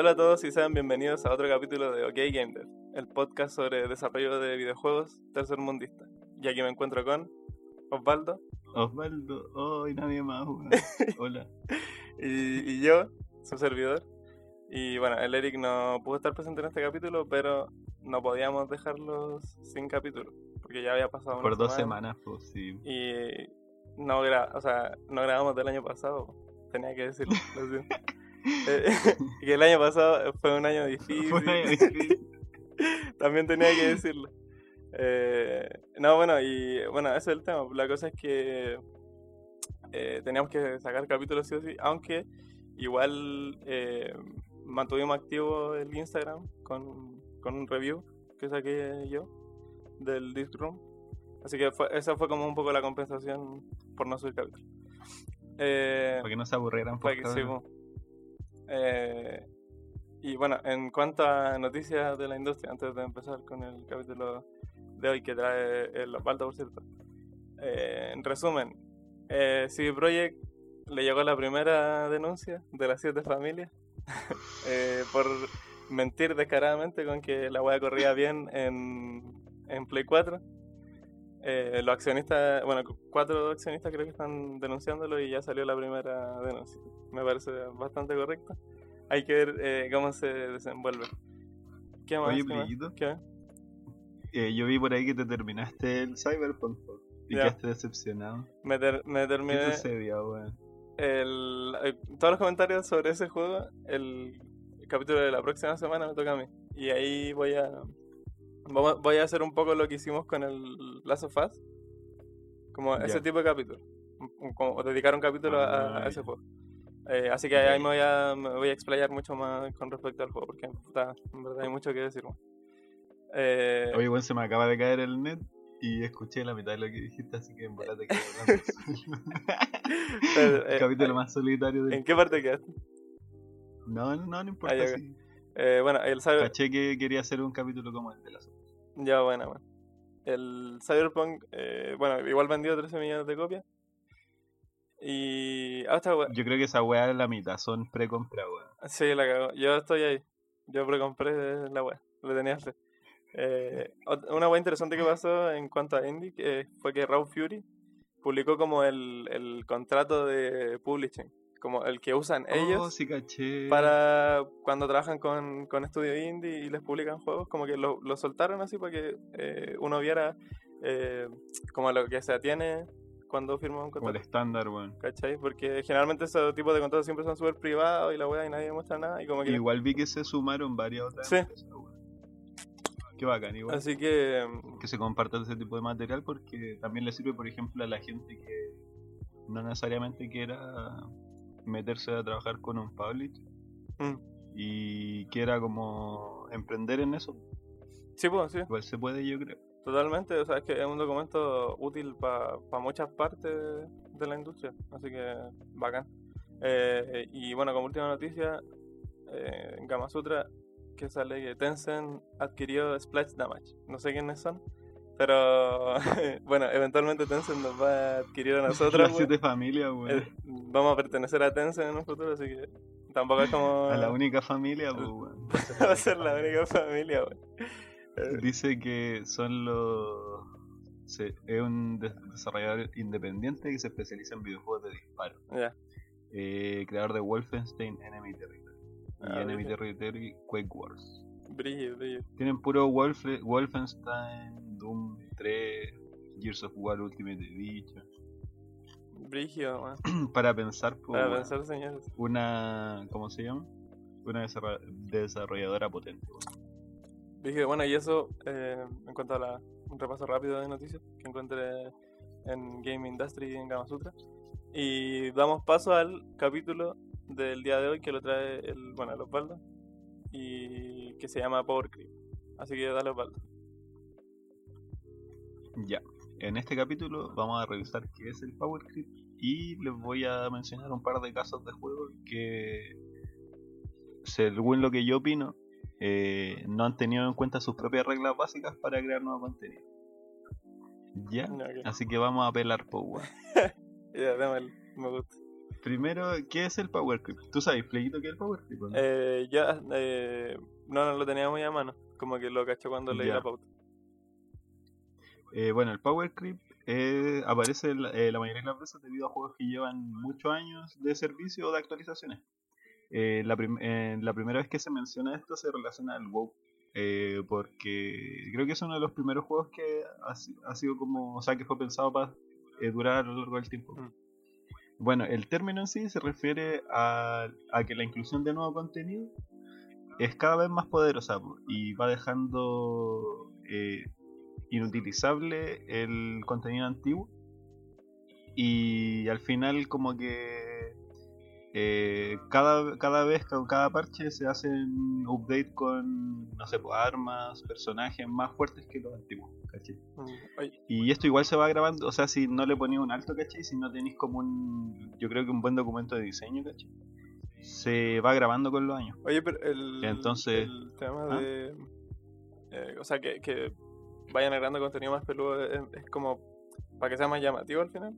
Hola a todos y sean bienvenidos a otro capítulo de OK Game Dev, el podcast sobre desarrollo de videojuegos tercermundista. Y aquí me encuentro con Osvaldo Osvaldo, hoy nadie más. weón. Hola. y, y yo, su servidor. Y bueno, el Eric no pudo estar presente en este capítulo, pero no podíamos dejarlos sin capítulo, porque ya había pasado Por una dos semana. semanas, pues sí. Y no, gra o sea, no grabamos del año pasado, tenía que decirlo. que el año pasado fue un año difícil. Fue un año difícil. También tenía que decirlo. Eh, no, bueno, y bueno, ese es el tema. La cosa es que eh, teníamos que sacar capítulos sí o sí, aunque igual eh, mantuvimos activo el Instagram con, con un review que saqué yo del Disc Room. Así que fue, esa fue como un poco la compensación por no subir capítulo. Eh, Para que no se aburrieran por para que sí. Eh, y bueno, en cuanto a noticias de la industria, antes de empezar con el capítulo de hoy que trae el Osvaldo, por cierto. Eh, en resumen, eh, CD Projekt le llegó la primera denuncia de las siete familias eh, por mentir descaradamente con que la wea corría bien en, en Play 4. Eh, los accionistas, bueno, cu- cuatro accionistas creo que están denunciándolo y ya salió la primera denuncia. Me parece bastante correcto. Hay que ver eh, cómo se desenvuelve. ¿Qué más? Oye, ¿Qué más? ¿Qué? Eh, yo vi por ahí que te terminaste el Cyberpunk y Ya. quedaste decepcionado. Me, ter- me ¿Qué terminé sucedió, weón? el, eh, todos los comentarios sobre ese juego. El capítulo de la próxima semana me toca a mí. Y ahí voy a voy a hacer un poco lo que hicimos con el Last of Us. Como ese tipo de capítulo. Como dedicar un capítulo a, a Ah, ese juego. Eh, así que ahí me voy, a, me voy a explayar mucho más con respecto al juego. Porque en verdad hay mucho que decir. Eh, Oye, weón, se me acaba de caer el net y escuché la mitad de lo que dijiste, así que en verdad te solo. Pero, El eh, capítulo eh, más solitario del... ¿En qué parte quedaste? No, no, no importa. Ah, ya, sí. Eh, bueno, el Cyber... Caché que quería hacer un capítulo como el de las Ya, bueno, bueno. El Cyberpunk, eh, bueno, igual vendió 13 millones de copias. Y hasta, Yo creo que esa weá la mitad son pre-compra, weón. sí, la cagó. Yo estoy ahí. Yo precompré la web. Le tenía fe. Eh, una web interesante que pasó en cuanto a Indie fue que Raw Fury publicó como el, el contrato de publishing, como el que usan Oh, ellos sí caché. para cuando trabajan con, con estudios indie y les publican juegos, como que lo, lo soltaron así para que eh, uno viera eh, como lo que se atiene cuando firma un Como el contrato. estándar, weón. ¿Cachai? Porque generalmente esos tipos de contratos siempre son súper privados y la weá y nadie muestra nada y como que... Igual vi que se sumaron varias otras Sí. empresas. Qué bacán, igual. Así que... mm, Que se comparta ese tipo de material porque también le sirve, por ejemplo, a la gente que no necesariamente quiera meterse a trabajar con un publisher mm, y quiera como emprender en eso. Sí, pues, sí, Igual se puede, yo creo. totalmente. O sea, es que es un documento útil para muchas partes de la industria. Así que, bacán. Eh, y bueno, como última noticia, eh, en Gama Sutra, que sale que Tencent adquirió Splash Damage. No sé quiénes son, pero bueno, eventualmente Tencent nos va a adquirir a nosotros. Las siete familias, weón. Eh, vamos a pertenecer a Tencent en un futuro, así que tampoco es como. A la única familia, pues, weón. va a ser la única familia, weón. Eh, Dice que son los. es un des- desarrollador independiente que se especializa en videojuegos de disparo. ya. Eh, creador de Wolfenstein Enemy Territory. Y Ah, Enemy. Territory Quake Wars. Brillo, brillo. Tienen puro Wolf- Wolfenstein, Doom 3, Gears of War Ultimate Edition. Weón. Para pensar, pues, Para pensar, señores. una. ¿Cómo se llama? Una desarrolladora potente. weón. Dije, bueno, y eso, eh, en cuanto a la, un repaso rápido de noticias que encuentre en Game Industry y en Gama Sutra. Y damos paso al capítulo del día de hoy que lo trae el, bueno, el Osvaldo y que se llama Power Creep. Así que dale Osvaldo. Ya. En este capítulo vamos a revisar qué es el Power Creep y les voy a mencionar un par de casos de juegos que, según lo que yo opino, eh, no han tenido en cuenta sus propias reglas básicas para crear nuevo contenido. ¿Ya? Así que vamos a pelar, po, weón. Ya, démosle, me gusta. primero, ¿qué es el Power Creep? ¿Tú sabes, Playito, qué es el Power Creep? no? Eh, ya, eh, no, no lo tenía muy a mano. Como que lo cacho cuando leí Ya. la pauta. Eh, bueno, el Power Creep eh, aparece la, eh, la mayoría de las veces debido a juegos que llevan muchos años de servicio o de actualizaciones. Eh, la, prim- la primera vez que se menciona esto se relaciona al WoW, eh, porque creo que es uno de los primeros juegos que ha, si- ha sido como, o sea, que fue pensado para durar a lo largo del tiempo. Mm. Bueno, el término en sí se refiere a, a que la inclusión de nuevo contenido es cada vez más poderosa po, y va dejando eh, inutilizable el contenido antiguo y al final como que eh, cada, cada vez con cada parche se hacen update con no sé pues, armas personajes más fuertes que los antiguos ¿cachai? Mm, y esto igual se va grabando o sea si no le ponéis un alto ¿cachai? si no tenéis como un yo creo que un buen documento de diseño ¿cachai? se va grabando con los años oye, pero el, Entonces- el tema ¿Ah? de. eh, o sea, que, que vayan agregando contenido más peludo es, es como para que sea más llamativo al final.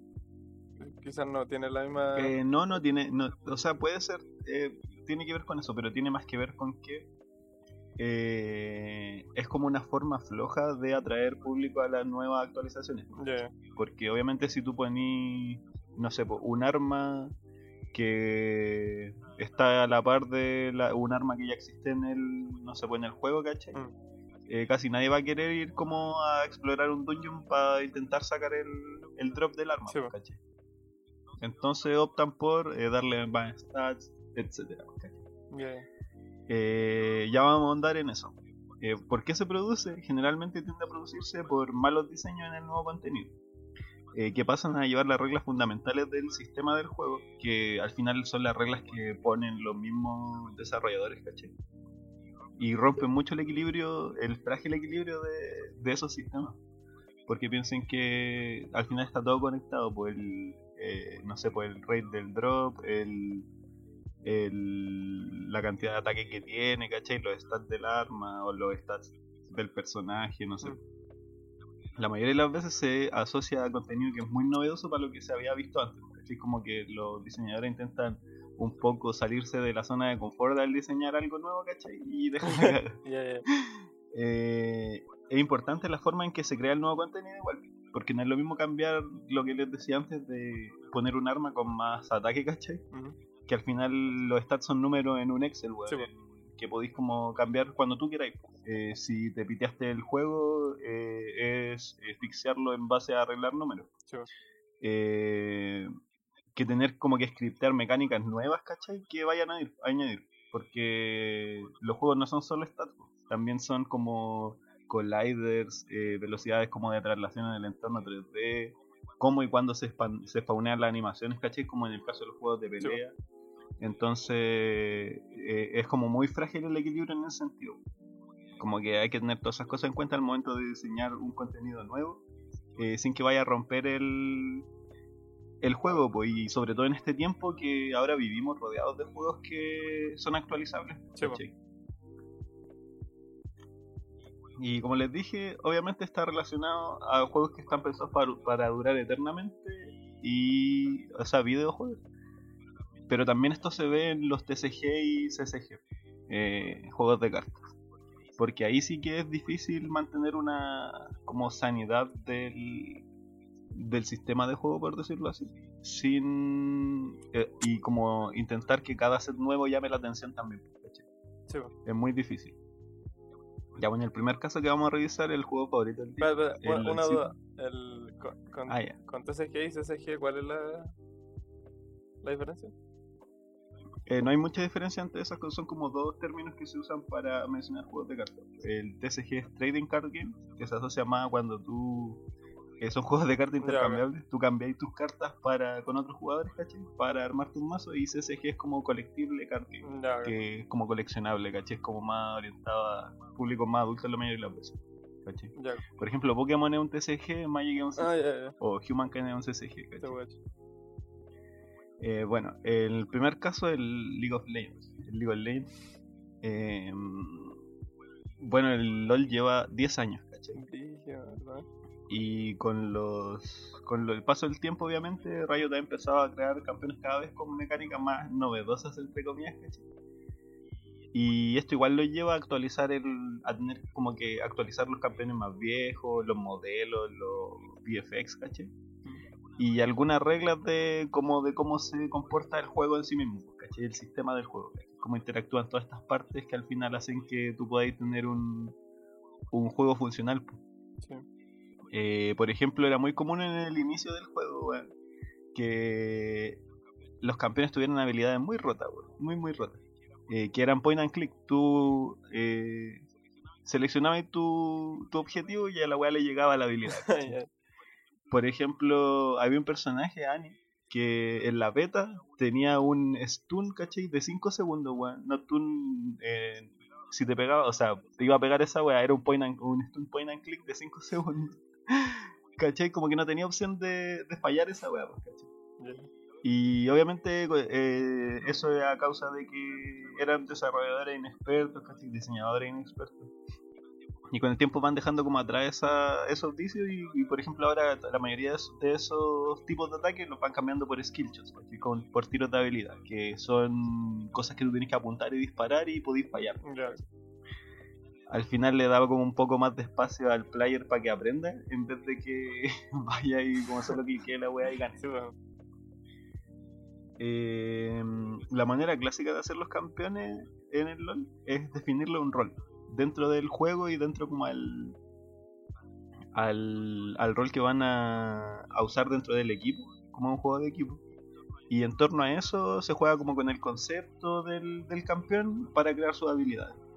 Quizás no tiene la misma. Eh, no, no tiene, no, o sea, puede ser, eh, tiene que ver con eso, pero tiene más que ver con que eh, es como una forma floja de atraer público a las nuevas actualizaciones. Porque obviamente si tú ponís, no sé, un arma que está a la par de la- un arma que ya existe en el, no sé, en el juego, ¿cachai? Mm. Eh, casi nadie va a querer ir como a explorar un dungeon para intentar sacar el, el drop del arma. Entonces optan por eh, darle más stats, etcétera. ¿cachai? ya. Eh, ya vamos a ahondar en eso. Eh, ¿Por qué se produce? Generalmente tiende a producirse por malos diseños en el nuevo contenido. que pasan a llevar las reglas fundamentales del sistema del juego, que al final son las reglas que ponen los mismos desarrolladores, ¿cachai? Y rompen mucho el equilibrio, el frágil equilibrio de, de esos sistemas. Porque piensen que al final está todo conectado, por el, eh, no sé, por el rate del drop, el, el- la cantidad de ataque que tiene, ¿cachai? Los stats del arma o los stats del personaje, no sé. Mm. La mayoría de las veces se asocia a contenido que es muy novedoso para lo que se había visto antes. Es como que los diseñadores intentan un poco salirse de la zona de confort al diseñar algo nuevo, ¿cachai? Y ya. Eh, es importante la forma en que se crea el nuevo contenido igual. Porque no es lo mismo cambiar lo que les decía antes de poner un arma con más ataque, ¿cachai? Que al final los stats son números en un Excel, weón, Sí, que podéis como cambiar cuando tú queráis. Eh, si te piteaste el juego, eh, es eh, fixearlo en base a arreglar números. Sí. Eh, que tener como que scriptear mecánicas nuevas, ¿cachai? Que vayan a, ir- a añadir. Porque los juegos no son solo stats, también son como colliders, eh, velocidades como de traslación en el entorno 3D, cómo y cuándo se, se spawnean las animaciones, ¿cachai? Como en el caso de los juegos de Sí, pelea. Entonces, eh, es como muy frágil el equilibrio en ese sentido. Como que hay que tener todas esas cosas en cuenta al momento de diseñar un contenido nuevo, eh, sin que vaya a romper el, el juego, pues, y sobre todo en este tiempo que ahora vivimos rodeados de juegos que son actualizables. Y como les dije, obviamente está relacionado a juegos que están pensados para, para durar eternamente y, o sea, videojuegos. Pero también esto se ve en los TCG y CCG, eh, juegos de cartas. Porque ahí sí que es difícil mantener una como sanidad del, del sistema de juego, por decirlo así. Sin. eh, y como intentar que cada set nuevo llame la atención también. Es muy difícil. Ya bueno, el primer caso que vamos a revisar, el juego favorito del día. Espera, espera, El una, duda. El, con, con, Ah, con TCG y CCG, ¿cuál es la, la diferencia? Eh, no hay mucha diferencia entre esas cosas, son como dos términos que se usan para mencionar juegos de cartas. El TCG es Trading Card Game, que se asocia más a cuando tú. Eh, son juegos de cartas intercambiables. Tú cambiáis tus cartas para con otros jugadores, ¿cachai? Para armarte un mazo. Y CCG es como Ya, ok. que es como coleccionable, ¿cachai? Es como más orientado a público más adulto en la mayoría de las veces. ¿cachai? Ya. Por ejemplo, Pokémon es un TCG, Magic es un CCG. Ah, ya, ya. O Humankind es un CCG, ¿cachai? Eh, bueno, el primer caso es el League of Legends. El League of Legends. eh, bueno, el LOL lleva 10 años, ¿cachai? Y con los con el paso del tiempo, obviamente, Riot ha empezado a crear campeones cada vez con mecánicas más novedosas, entre comillas, Y esto igual lo lleva a actualizar el. a tener como que actualizar los campeones más viejos, los modelos, los VFX, ¿cachai? Y algunas reglas de cómo, de cómo se comporta el juego en sí mismo, ¿cachai? El sistema del juego, cómo interactúan todas estas partes que al final hacen que tú podáis tener un, un juego funcional. Sí. Eh, por ejemplo, era muy común en el inicio del juego, que los campeones tuvieran habilidades muy rotas, muy, muy rotas. Eh, que eran point and click. Tú eh, seleccionabas tu, tu, objetivo y a la weá le llegaba la habilidad. por ejemplo, había un personaje, Annie, que en la beta tenía un stun, ¿cachai? De 5 segundos, weón. No stun, si te pegaba, o sea, te iba a pegar esa weá, era un, point un stun point and click de 5 segundos. ¿Cachai? Como que no tenía opción de, de fallar esa weá, pues, ¿cachai? Y obviamente eh, eso es a causa de que eran desarrolladores inexpertos, ¿cachai? diseñadores inexpertos. Y con el tiempo van dejando como atrás esa, esos vicios y, por ejemplo ahora la mayoría de esos, tipos de ataques los van cambiando por skill shots, Con, por tiros de habilidad, que son cosas que tú tienes que apuntar y disparar y podéis fallar al final le daba como un poco más de espacio al player para que aprenda, en vez de que vaya y como solo clique la wea y gane. Eh, la manera clásica de hacer los campeones en el LOL es definirle un rol dentro del juego y dentro como al, al, al rol que van a, a usar dentro del equipo, como un juego de equipo. Y en torno a eso se juega como con el concepto del, del campeón para crear sus habilidades.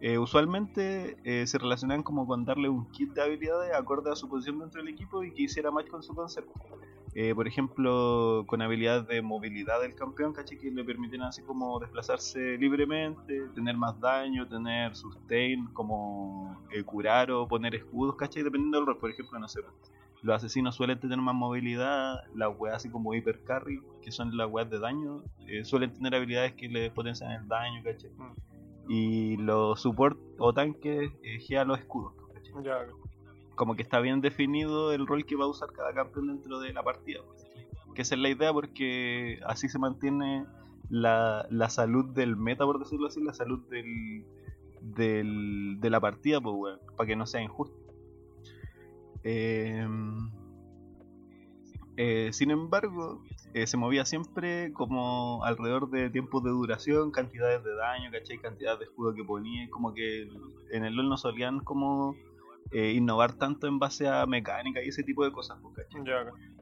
Eh, usualmente eh, se relacionan como con darle un kit de habilidades acorde a su posición dentro del equipo y que hiciera match con su concepto. Eh, por ejemplo, con habilidades de movilidad del campeón, ¿cachai? Que le permiten así como desplazarse libremente, tener más daño, tener sustain, como curar o poner escudos, ¿cachai? Dependiendo del rol. Por ejemplo, no sé, los asesinos suelen tener más movilidad, las weas así como hiper carry, que son las weas de daño, suelen tener habilidades que le potencian el daño, ¿cachai? Mm y los support o tanques eh, los escudos. Como que está bien definido el rol que va a usar cada campeón dentro de la partida. Que esa es la idea porque así se mantiene la, la salud del meta, por decirlo así, la salud del, del, de la partida, pues, para que no sea injusto. Eh, eh, sin embargo, eh, se movía siempre como alrededor de tiempos de duración, cantidades de daño, ¿cachai? Cantidades de escudo que ponía, como que en el LoL no solían como eh, innovar tanto en base a mecánica y ese tipo de cosas, pues, ¿cachai?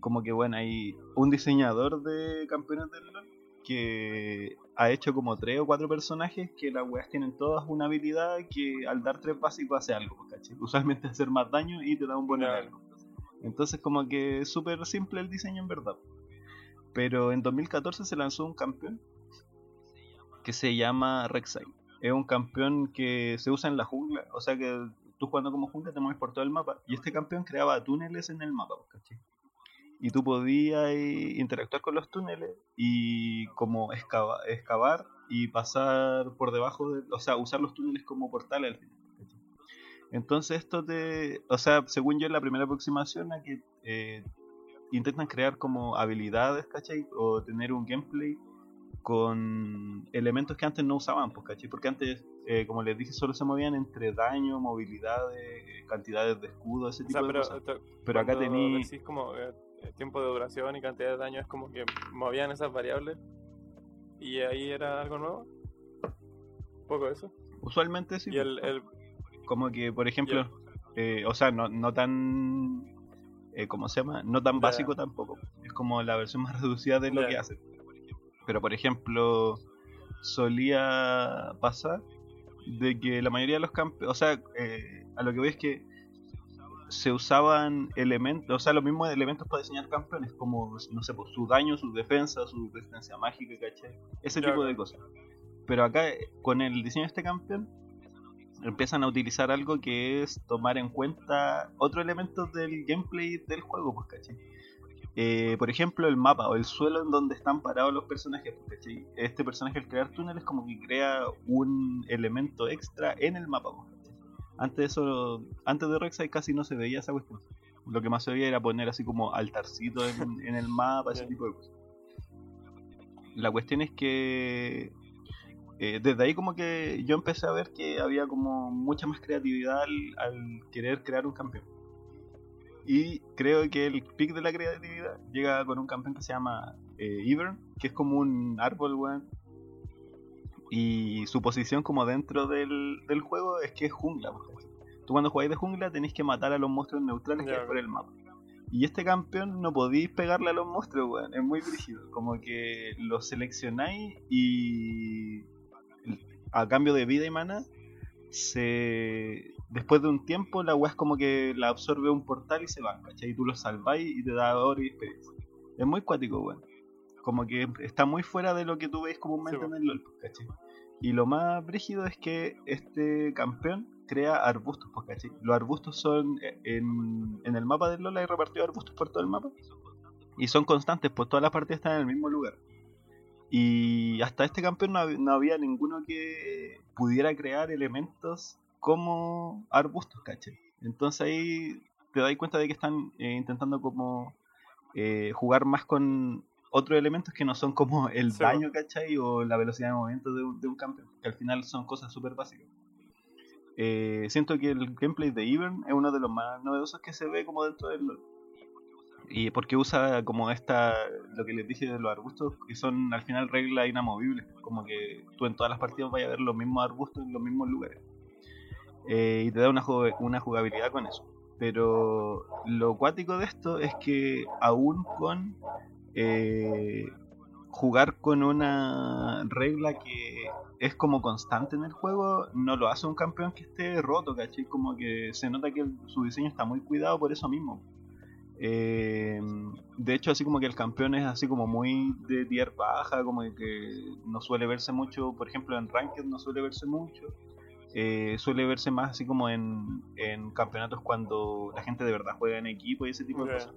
Como que bueno, hay un diseñador de campeones del LoL que ha hecho como tres o cuatro personajes que las weas tienen todas una habilidad que al dar tres básicos hace algo, pues, ¿cachai? Usualmente hacer más daño y te da un buen algo. Entonces como que es súper simple el diseño en verdad. Pero en 2014 se lanzó un campeón que se llama Rek'Sai. Es un campeón que se usa en la jungla, o sea que tú jugando como jungla te mueves por todo el mapa. Y este campeón creaba túneles en el mapa, ¿cachai? Y tú podías interactuar con los túneles y como excavar y pasar por debajo de... O sea, usar los túneles como portales al final. Entonces esto te... O sea, según yo, la primera aproximación a que eh, intentan crear como habilidades, ¿cachai? O tener un gameplay con elementos que antes no usaban, pues, ¿cachai? Porque antes, eh, como les dije, solo se movían entre daño, movilidades, cantidades de escudo, ese tipo de pero, cosas. Pero acá tenéis... como eh, tiempo de duración y cantidad de daño, es como que movían esas variables y ahí era algo nuevo. Un poco eso. Usualmente sí. Y el, pues. Como que, por ejemplo, o sea, no, no tan eh, ¿cómo se llama? No tan básico tampoco. Es como la versión más reducida de lo que hace. Pero por ejemplo, solía pasar de que la mayoría de los campeones, o sea, eh, a lo que voy es que se usaban elementos, o sea, los mismos elementos para diseñar campeones, como, no sé, pues, su daño, su defensa, su resistencia mágica, ¿cachai? Ese tipo de cosas. Pero acá, con el diseño de este campeón, empiezan a utilizar algo que es tomar en cuenta otros elementos del gameplay del juego, pues, ¿cachai? Eh, por ejemplo, el mapa o el suelo en donde están parados los personajes. Pues, ¿cachai? Este personaje al crear túneles como que crea un elemento extra en el mapa. Pues, Antes de eso, antes de Rek'Sai casi no se veía esa cuestión. Lo que más se veía era poner así como altarcito en, en el mapa, ese tipo de cosas. La cuestión es que eh, desde ahí como que yo empecé a ver que había como mucha más creatividad al, querer crear un campeón. Y creo que el pic de la creatividad llega con un campeón que se llama eh, Ivern, que es como un árbol, weón. Y su posición como dentro del, del juego es que es jungla. Tú cuando jugáis de jungla tenéis que matar a los monstruos neutrales que hay por el mapa. Y este campeón no podéis pegarle a los monstruos, weón. Es muy brígido. Como que los seleccionáis y a cambio de vida y mana, se después de un tiempo la weá es como que la absorbe un portal y se va, ¿cachai? Y tú lo salváis y te da oro y experiencia. Es muy cuático, weón. Como que está muy fuera de lo que tú ves comúnmente en el LoL, ¿cachai? Y lo más brígido es que este campeón crea arbustos, ¿cachai? Los arbustos son eh, en, en el mapa del LoL hay repartido arbustos por todo el mapa. Y son constantes, pues todas las partidas están en el mismo lugar. Y hasta este campeón no, había ninguno que pudiera crear elementos como arbustos, ¿cachai? Entonces ahí te das cuenta de que están eh, intentando como eh, jugar más con otros elementos que no son como el daño, ¿cachai? O la velocidad de movimiento de un, campeón, que al final son cosas súper básicas. Eh, siento que el gameplay de Ivern es uno de los más novedosos que se ve como dentro del LoL. Y porque usa como esta, lo que les dije de los arbustos, que son al final reglas inamovibles, como que tú en todas las partidas vayas a ver los mismos arbustos en los mismos lugares. Eh, y te da una, una jugabilidad con eso. Pero lo cuático de esto es que aún con eh, jugar con una regla que es como constante en el juego, no lo hace un campeón que esté roto, ¿cachai? Como que se nota que su diseño está muy cuidado por eso mismo. Eh, de hecho, así como que el campeón es así como muy de tier baja, como que no suele verse mucho, por ejemplo en Ranked no suele verse mucho. Eh, suele verse más así como en, campeonatos cuando la gente de verdad juega en equipo y ese tipo de cosas.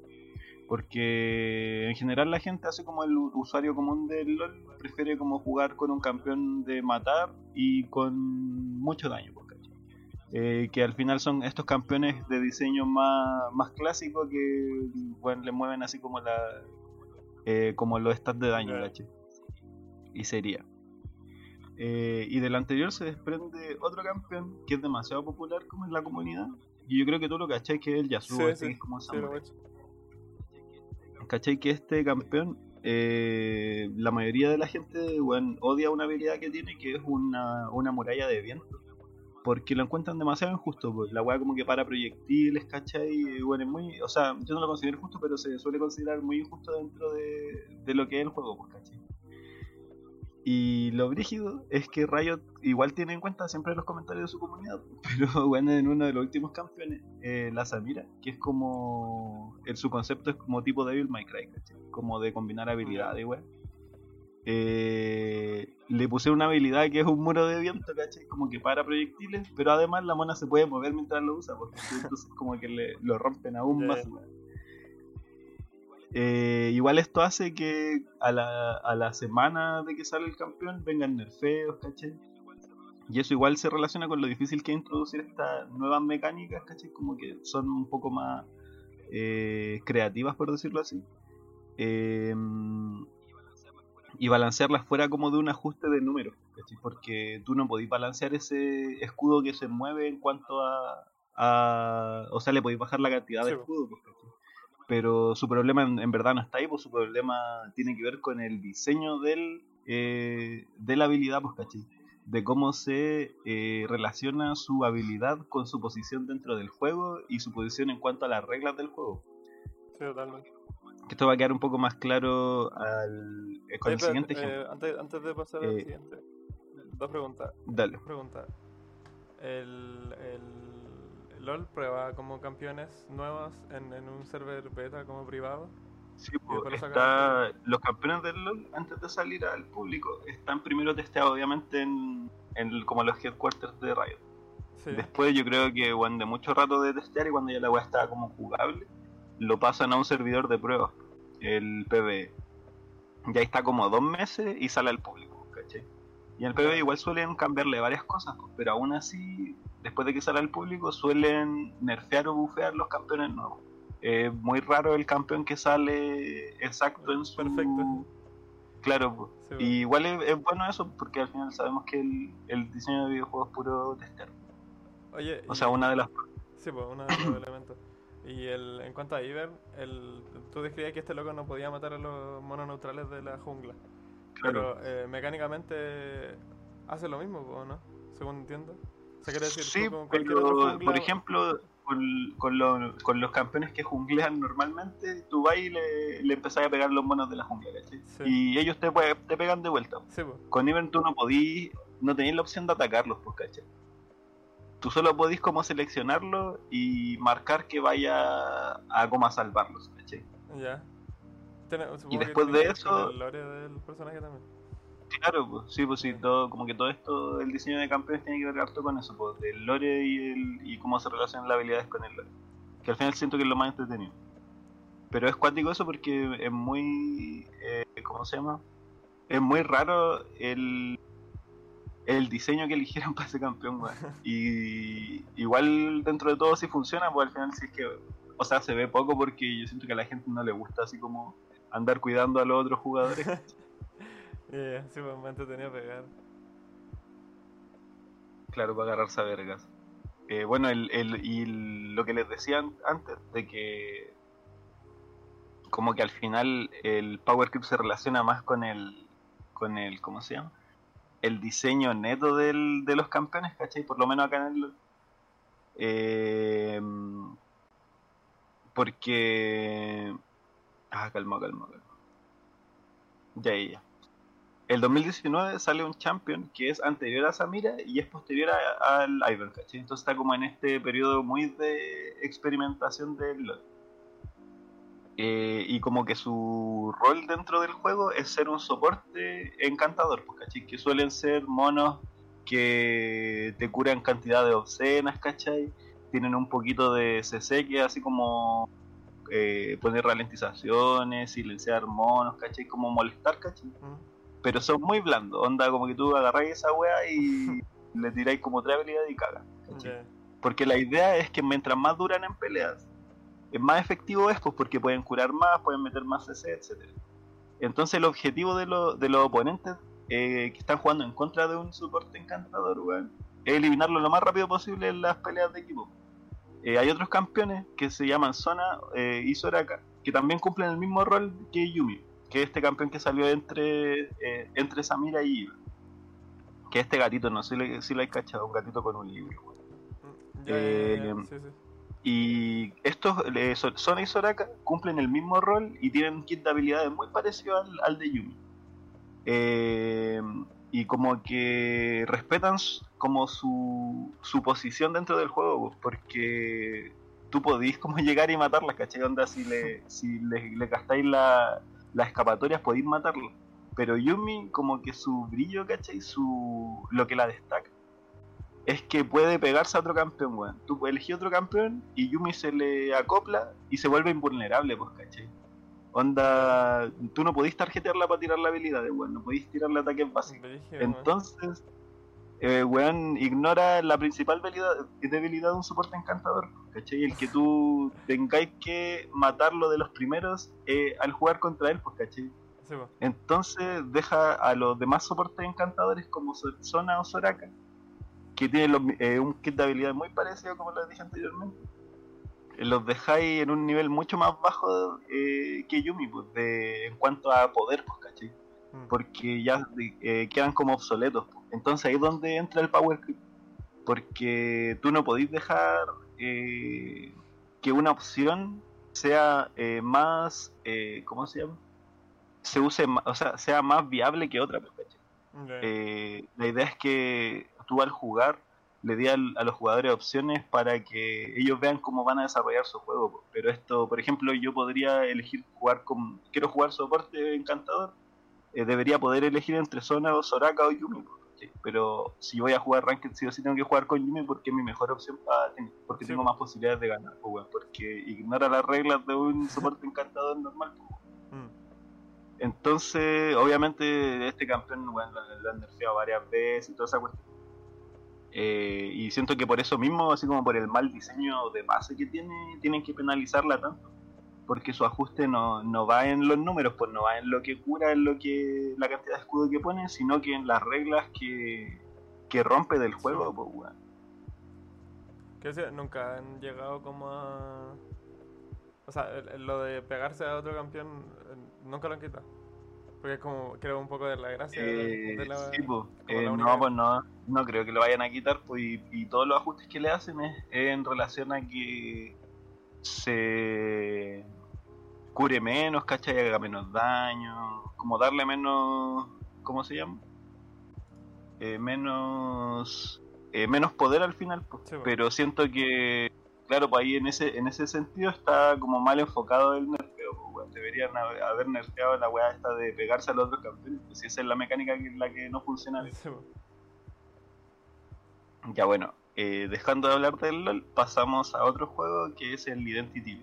Porque en general la gente hace como el usuario común del LOL, prefiere como jugar con un campeón de matar y con mucho daño. Eh, que al final son estos campeones de diseño más, más clásicos que bueno, le mueven así como la eh, como los stats de daño y sería. Eh, y del anterior se desprende otro campeón que es demasiado popular como en la comunidad. Y yo creo que tú lo cacháis que es el Yasuo sí, es como ¿cachai? que este campeón la mayoría de la gente bueno, odia una habilidad que tiene que es una, una muralla de viento porque lo encuentran demasiado injusto, pues la weá como que para proyectiles, ¿cachai? Bueno, es muy, o sea, yo no lo considero justo, pero se suele considerar muy injusto dentro de, lo que es el juego, pues, ¿cachai? Y lo brígido es que Riot igual tiene en cuenta siempre los comentarios de su comunidad, pero bueno, en uno de los últimos campeones, eh, la Samira, que es como, el, su concepto es como tipo Devil May Cry, ¿cachai? Como de combinar habilidades, igual eh, le puse una habilidad que es un muro de viento, ¿cachai? Como que para proyectiles, pero además la mona se puede mover mientras lo usa, porque entonces como que le, lo rompen aún más. Eh, igual esto hace que a la, a la semana de que sale el campeón vengan nerfeos, ¿cachai? Y eso igual se relaciona con lo difícil que es introducir estas nuevas mecánicas, ¿cachai? Como que son un poco más eh, creativas, por decirlo así. Eh, y balancearlas fuera como de un ajuste de números, porque tú no podís balancear ese escudo que se mueve en cuanto a, o sea, le podéis bajar la cantidad de escudo, pues, pero su problema en, verdad no está ahí, pues su problema tiene que ver con el diseño del, eh, de la habilidad, pues, ¿cachai? de cómo se eh, relaciona su habilidad con su posición dentro del juego y su posición en cuanto a las reglas del juego. Sí, totalmente que esto va a quedar un poco más claro al, eh, con el siguiente eh, ejemplo. antes, antes, de pasar al eh, siguiente, dos preguntas. Dale. Dos preguntas. El, el, LOL prueba como campeones nuevos en, en un server beta como privado. Sí, pues, está, los campeones del LOL antes de salir al público están primero testeados obviamente en, en como los headquarters de Riot. Sí. Después yo creo que bueno, de mucho rato de testear y cuando ya la web estaba como jugable, lo pasan a un servidor de pruebas, el PBE. Ya está como dos meses y sale al público, ¿cachai? Y en el PBE igual suelen cambiarle varias cosas, pues, pero aún así después de que sale al público, suelen nerfear o bufear los campeones nuevos. Es muy raro el campeón que sale exacto en su... Perfecto. Claro, po. Sí, y igual es, es bueno eso porque al final sabemos que el, el diseño de videojuegos es puro tester. Oye, O y- sea, una de las... Sí, pues uno de los elementos. Y el, en cuanto a Iver, el, tú describías que este loco no podía matar a los monos neutrales de la jungla. Claro. Pero eh, mecánicamente hace lo mismo, po, ¿no? Según entiendo. O sea, quiere decir, Sí, con pero jungla- por ejemplo, con, con, lo- con los campeones que junglean normalmente, tú vas y le, le empezás a pegar los monos de la jungla, ¿cachai? Sí. Y ellos te, te pegan de vuelta. Sí, pues. Con Ivern tú no podís, no tenéis la opción de atacarlos, pues, ¿cachai? Tú solo podís como seleccionarlo y marcar que vaya a como a salvarlos, ¿cachai? Ya. Que después de eso- El lore del personaje también. Claro, pues sí, pues sí, todo, como que todo esto, el diseño de campeones tiene que ver harto con eso, pues, del lore y, el, y cómo se relacionan las habilidades con el lore. Que al final siento que es lo más entretenido. Pero es cuático eso porque es muy, eh, ¿cómo se llama? Es muy raro el, el diseño que eligieron para ese campeón, weón. Y igual dentro de todo sí funciona, pues al final sí es que, o sea, se ve poco porque yo siento que a la gente no le gusta así como andar cuidando a los otros jugadores. Yeah, sí, pues me entretenido pegar. Claro, para agarrarse a vergas. Eh, bueno, el, el- y el- lo que les decía an- antes, de que como que al final el Power Creep se relaciona más con el, con el, ¿cómo se llama? El diseño neto del, de los campeones, ¿cachai? Por lo menos acá en el... Eh, porque... Ah, calma, calma, calma. Ya, ya. El 2019 sale un champion que es anterior a Samira y es posterior a- al Ivern, ¿cachai? Entonces está como en este periodo muy de experimentación del LoL. Eh, y como que su rol dentro del juego es ser un soporte encantador, pues, ¿cachai? Que suelen ser monos que te curan cantidades obscenas, ¿cachai? Tienen un poquito de CC que así como eh, poner ralentizaciones, silenciar monos, ¿cachai? Como molestar, ¿cachai? Mm. pero son muy blandos. Onda como que tú agarráis esa wea y le tiráis como otra habilidad y cagas. ¿cachai? Porque la idea es que mientras más duran en peleas, más efectivo es, pues porque pueden curar más, pueden meter más CC, etc. Entonces el objetivo de, lo- de los oponentes eh, que están jugando en contra de un soporte encantador, weón, es eliminarlo lo más rápido posible en las peleas de equipo. Eh, hay otros campeones que se llaman Zona eh, y Soraka, que también cumplen el mismo rol que Yumi, que es este campeón que salió entre, eh, entre Samira y Iva. Que este gatito, no sé si lo hay cachado, un gatito con un libro. weón. Ya, ya, ya, sí, sí. Y estos, eh, So- Sona y Soraka, cumplen el mismo rol y tienen un kit de habilidades muy parecido al, al de Yumi. Eh, y como que respetan como su, su posición dentro del juego, porque tú podís como llegar y matarlas, ¿cachai? Onda, si le, si le, gastáis la- las escapatorias podéis matarlo. Pero Yumi, como que su brillo, ¿cachai? Su, lo que la destaca es que puede pegarse a otro campeón, weón. Tú elegí otro campeón y Yumi se le acopla y se vuelve invulnerable, pues, ¿cachai? Onda, tú no podís tarjetearla para tirar la habilidad, weón. No podís tirarle ataques básicos. Entonces, eh, weón, ignora la principal debilidad, de un soporte encantador, ¿cachai? El que tú tengáis que matarlo de los primeros eh, al jugar contra él, pues, pues. Entonces deja a los demás soportes encantadores como Zona o Soraka, que tienen los eh, un kit de habilidad muy parecido como les dije anteriormente, los dejáis en un nivel mucho más bajo eh, que Yumi, pues, de, en cuanto a poder, pues, ¿cachai? Mm. porque ya eh, quedan como obsoletos. po. Entonces ahí es donde entra el Power Creep. Porque tú no podéis dejar eh, que una opción sea más, ¿cómo se llama? Se use, o sea, sea más viable que otra. pues, ¿cachai? Eh, la idea es que tú al jugar le di al- a los jugadores opciones para que ellos vean cómo van a desarrollar su juego. Pero esto, por ejemplo, yo podría elegir jugar con... Quiero jugar soporte encantador. eh, debería poder elegir entre Zona o Soraka o Yumi. Pero si voy a jugar Ranked, sí o sí tengo que jugar con Yumi porque es mi mejor opción para porque Sí, tengo más posibilidades de ganar. weón, porque ignora las reglas de un soporte encantador normal. Mm. Entonces, obviamente, este campeón bueno, lo, lo han nerfeado varias veces y toda esa cuestión. Eh, y siento que por eso mismo, así como por el mal diseño de base que tiene, tienen que penalizarla tanto. Porque su ajuste no, no va en los números, pues no va en lo que cura, en lo que la cantidad de escudo que pone, sino que en las reglas que, que rompe del juego, pues bueno. Que nunca han llegado como a. O sea, lo de pegarse a otro campeón eh, nunca lo han quitado. Porque es como, creo, un poco de la gracia Eh, de la. sí, pues, eh, la no, pues no, no creo que lo vayan a quitar, pues, y, y todos los ajustes que le hacen es, en relación a que se cure menos, ¿cachai? Haga menos daño, como darle menos, ¿cómo se llama? Eh, menos eh, menos poder al final, pues. Sí, pues. pero siento que, claro, pues ahí en ese, en ese sentido está como mal enfocado el. Deberían haber haber nerfeado la weá esta de pegarse a los otros campeones, pues si esa es la mecánica que, la que no funciona. Sí. Ya bueno, eh, dejando de hablar del LOL, pasamos a otro juego que es el Identity.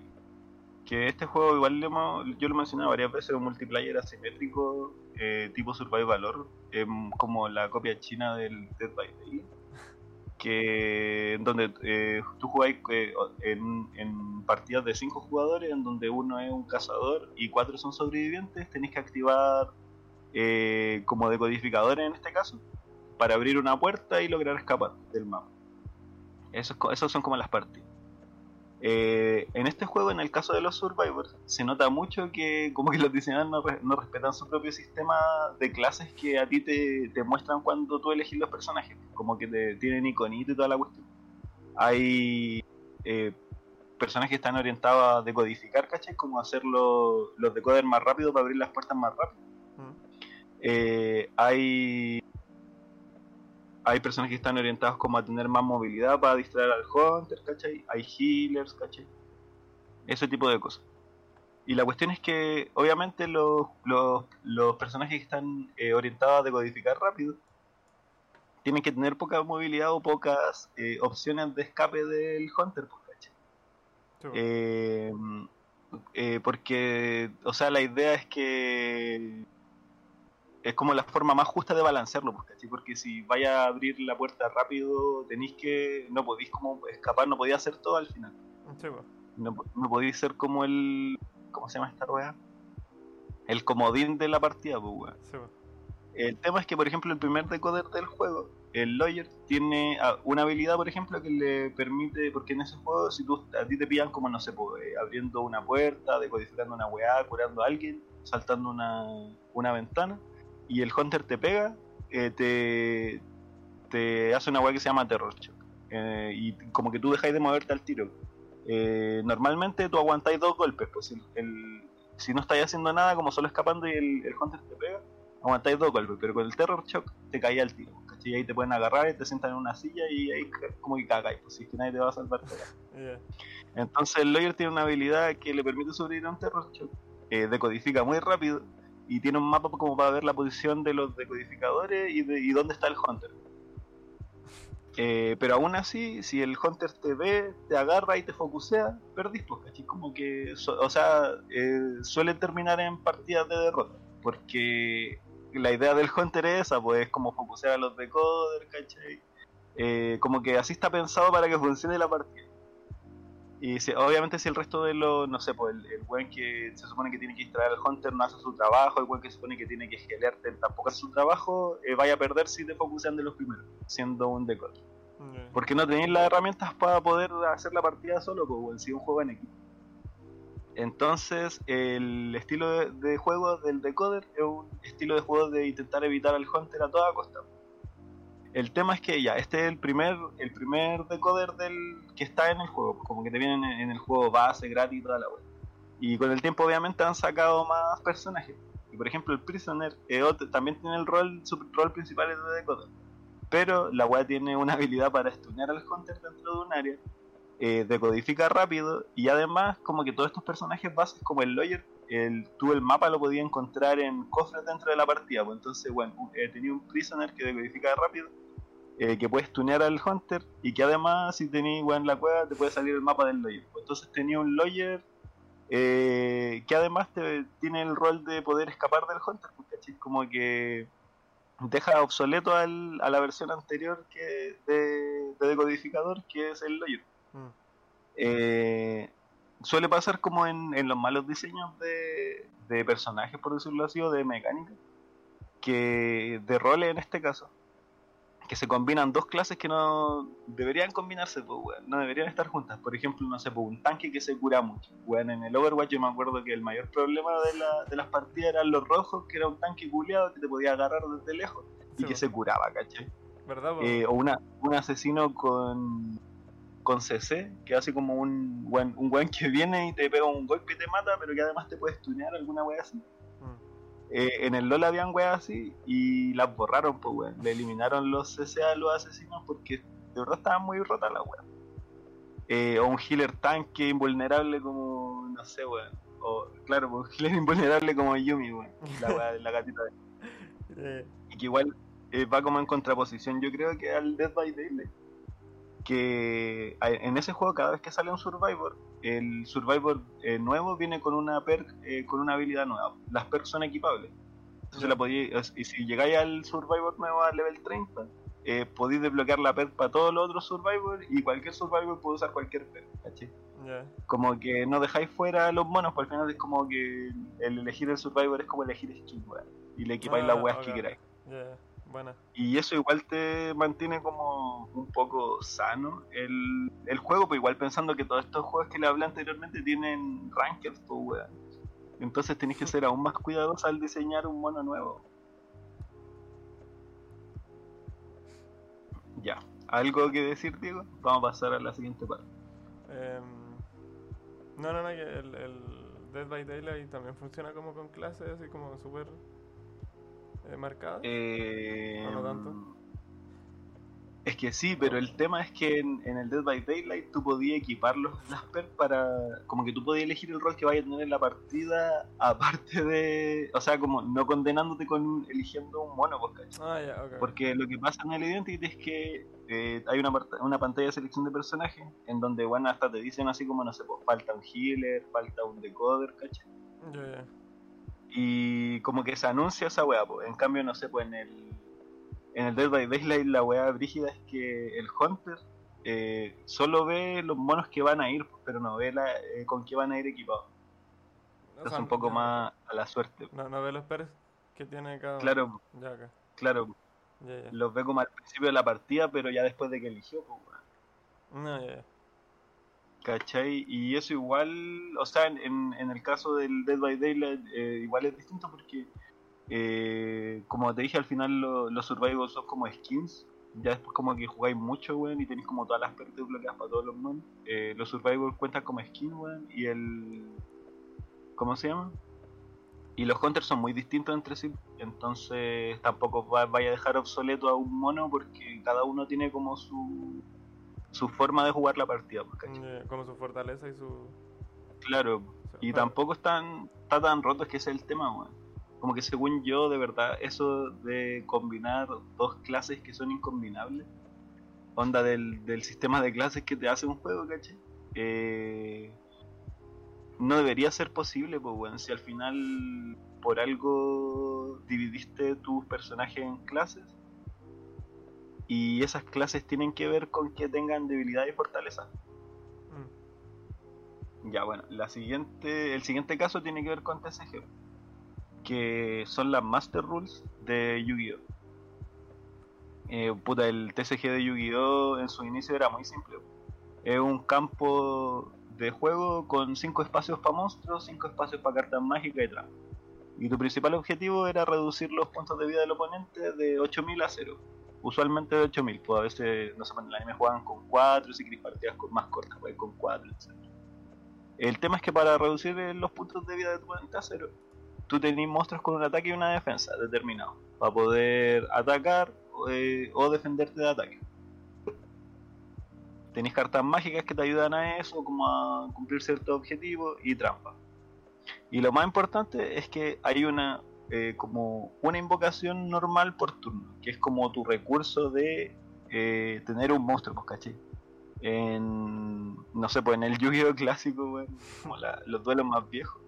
Que este juego igual le hemos- yo lo he mencionado varias veces, es un multiplayer asimétrico eh, tipo Survival Horror, em, como la copia china del Dead by Daylight. Que en donde eh, tú jugáis eh, en, en partidas de 5 jugadores, en donde uno es un cazador y cuatro son sobrevivientes, tenéis que activar eh, como decodificadores en este caso para abrir una puerta y lograr escapar del mapa. Eso, esos son como las partidas. Eh, en este juego, en el caso de los Survivors, se nota mucho que como que los diseñadores no, re- no respetan su propio sistema de clases que a ti te, te muestran cuando tú elegís los personajes. Como que te tienen iconito y toda la cuestión. Hay eh, personajes que están orientados a decodificar, ¿cachai? Como hacer los, los decoders más rápido para abrir las puertas más rápido. Mm. Eh, hay hay personas que están orientados como a tener más movilidad para distraer al hunter, ¿cachai? Hay healers, ¿cachai? Ese tipo de cosas. Y la cuestión es que, obviamente, los, los, los personajes que están eh, orientados a decodificar rápido tienen que tener poca movilidad o pocas eh, opciones de escape del hunter, pues, ¿cachai? Sí, pues. Eh, porque, o sea, la idea es que es como la forma más justa de balancearlo, pues, ¿cachai? Porque si vaya a abrir la puerta rápido, tenéis que, no podéis como escapar, no podéis hacer todo al final. Sí, pues. No, no podéis ser como el, ¿cómo se llama esta rueda? El comodín de la partida, pues. Sí, pues. El tema es que, por ejemplo, el primer decoder del juego, el Lawyer, tiene ah, una habilidad, por ejemplo, que le permite, porque en ese juego, si tú, a ti te pillan como, no sé, pues, eh, abriendo una puerta, decodificando una weá, curando a alguien, saltando una, una ventana, y el Hunter te pega, eh, te, te hace una weá que se llama Terror Shock. Eh, y como que tú dejáis de moverte al tiro. Eh, normalmente tú aguantáis dos golpes, pues el, el- si no estáis haciendo nada, como solo escapando y el, el Hunter te pega, aguantáis dos golpes, pero con el Terror Shock te caía al tiro. ¿cachai? Y ahí te pueden agarrar y te sientan en una silla y ahí como que cagáis, pues si es que nadie te va a salvar. Ya. Entonces el Lawyer tiene una habilidad que le permite sobrevivir a un Terror Shock, eh, decodifica muy rápido y tiene un mapa como para ver la posición de los decodificadores y, de, y dónde está el Hunter. Eh, pero aún así, si el Hunter te ve, te agarra y te focusea, perdís, pues, ¿cachai? Como que, o sea, eh, suelen terminar en partidas de derrota, porque la idea del Hunter es esa, pues, es como focusear a los decoders, ¿cachai? Eh, como que así está pensado para que funcione la partida. Y si- obviamente si el resto de los, no sé, pues el, el weón que se supone que tiene que distraer al Hunter no hace su trabajo, el weón que se supone que tiene que gelearte tampoco hace su trabajo, eh, vaya a perder si te focusean de los primeros, siendo un decoder. Ya. Porque no tenéis las herramientas para poder hacer la partida solo, pues, si un juego en equipo. Entonces, el estilo de, de juego del decoder es un estilo de juego de intentar evitar al Hunter a toda costa. El tema es que ya, este es el primer, el primer decoder del que está en el juego, como que te vienen en, el juego base, gratis y toda la web. Y con el tiempo obviamente han sacado más personajes. Y por ejemplo el Prisoner eh, también tiene el rol, su rol principal es de decoder. Pero la weá tiene una habilidad para stunear al Hunter dentro de un área, eh, decodifica rápido y además como que todos estos personajes bases como el Lawyer, el, tú el mapa lo podías encontrar en cofres dentro de la partida. Pues entonces, bueno, eh, tenía un Prisoner que decodifica rápido eh, que puedes tunear al Hunter y que además si tenéis en la cueva te puede salir el mapa del Lawyer. Pues entonces tenía un Lawyer eh, que además te, tiene el rol de poder escapar del Hunter, pues, ¿cachai? Como que deja obsoleto al, a la versión anterior que de, de decodificador, que es el Lawyer. Mm. Eh, suele pasar como en, en los malos diseños de, de personajes, por decirlo así, o de mecánica, que de roles en este caso, que se combinan dos clases que no deberían combinarse, pues, weón, no deberían estar juntas. Por ejemplo, no sé, pues, un tanque que se cura mucho. Weón, en el Overwatch yo me acuerdo que el mayor problema de, la, de las partidas eran los rojos, que era un tanque culiado que te podía agarrar desde lejos y Sí, que pues. se curaba, ¿cachai? ¿Verdad? po? Eh, o una, un asesino con, con CC, que hace como un buen, un buen que viene y te pega un golpe y te mata, pero que además te puede stunear alguna wea así. Eh, en el LoL habían weas así y las borraron, pues weón. Le eliminaron los CC a los asesinos porque de verdad estaban muy rotas las weas. Eh, o un healer tanque invulnerable como, no sé, weón. O, claro, pues, un healer invulnerable como Yumi, weón. La wea de la gatita de Eh, y que igual eh, va como en contraposición yo creo que al Dead by Daylight que en ese juego cada vez que sale un Survivor el Survivor eh, nuevo viene con una perk eh, con una habilidad nueva las perks son equipables entonces la es- y si llegáis al Survivor nuevo al level 30 eh, podéis desbloquear la perk para todos los otros Survivor y cualquier Survivor puede usar cualquier perk ¿cachai? como que no dejáis fuera a los monos, porque al final es como que el elegir el Survivor es como elegir skin, weón. Y le equipáis Ah, las weas que queráis. Buena. Y eso igual te mantiene como un poco sano el, el juego, pues igual pensando que todos estos juegos que le hablé anteriormente tienen rankers, pues weón. Entonces tenéis que ser aún más cuidadosos al diseñar un mono nuevo. Ya. ¿Algo que decir, Diego? Vamos a pasar a la siguiente parte. Em, no, no, no, que el, el Dead by Daylight también funciona como con clases así como súper eh. Eh, ¿O no tanto? Es que sí, pero el tema es que en, en el Dead by Daylight tú podías equipar los, las perks para. Como que tú podías elegir el rol que vaya a tener en la partida, aparte de. O sea, como no condenándote con un- eligiendo un mono, pues. Ah, ya, ok. ok. Porque lo que pasa en el Identity es que eh, hay una, una pantalla de selección de personajes en donde, bueno, hasta te dicen así como, no sé, pues falta un healer, falta un decoder, ¿cachai? Y como que se anuncia esa weá, pues. En cambio, no sé, pues en el. En el Dead by Daylight la weá brígida es que el Hunter eh, solo ve los monos que van a ir, pues, pero no ve la, eh, con qué van a ir equipados. O Es sea, un poco más a la suerte. No, no ve los perks que tiene cada. Claro, Ya, acá. claro. Ya, ya. Los ve como al principio de la partida, pero ya después de que eligió, pues. No, ya, ya. ¿Cachai? Y eso igual, o sea, en, en- el caso del Dead by Daylight, eh, igual es distinto porque, eh, como te dije, al final lo- los survivors son como skins. Ya después como que jugáis mucho, weón, y tenéis como todas las perks desbloqueadas para todos los monos. Eh, los survivors cuentan como skin, weón, y el... ¿Cómo se llama? Y los hunters son muy distintos entre sí, entonces tampoco va- vaya a dejar obsoleto a un mono porque cada uno tiene como su, su forma de jugar la partida, pues. Ya, Como su fortaleza y su. Claro, y bueno, tampoco están, está tan roto, es que ese es el tema, weón. Como que según yo, de verdad, eso de combinar dos clases que son incombinables, onda del, del sistema de clases que te hace un juego, ¿cachai? Eh, no debería ser posible, pues, weón. Si al final por algo dividiste tus personajes en clases y esas clases tienen que ver con que tengan debilidad y fortaleza. mm, Ya, bueno, la siguiente, el siguiente caso tiene que ver con TCG, que son las Master Rules de Yu-Gi-Oh! Eh, puta, el TCG de Yu-Gi-Oh! en su inicio era muy simple. Es un campo de juego con 5 espacios para monstruos, 5 espacios para cartas mágicas y trampas. Y tu principal objetivo era reducir los puntos de vida del oponente de 8000 a 0. Usualmente de 8000, pues a veces, no sé, en la anime juegan con 4, si queréis partidas con más cortas, juegan con 4, etc. El tema es que para reducir eh, los puntos de vida de tu oponente a cero, tú tenés monstruos con un ataque y una defensa determinado, para poder atacar eh, o defenderte de ataque. Tenés cartas mágicas que te ayudan a eso, como a cumplir ciertos objetivos y trampas. Y lo más importante es que hay una eh, como una invocación normal por turno, que es como tu recurso de eh, tener un monstruo, pues caché. En no sé, pues en el Yu-Gi-Oh clásico, como la- los duelos más viejos.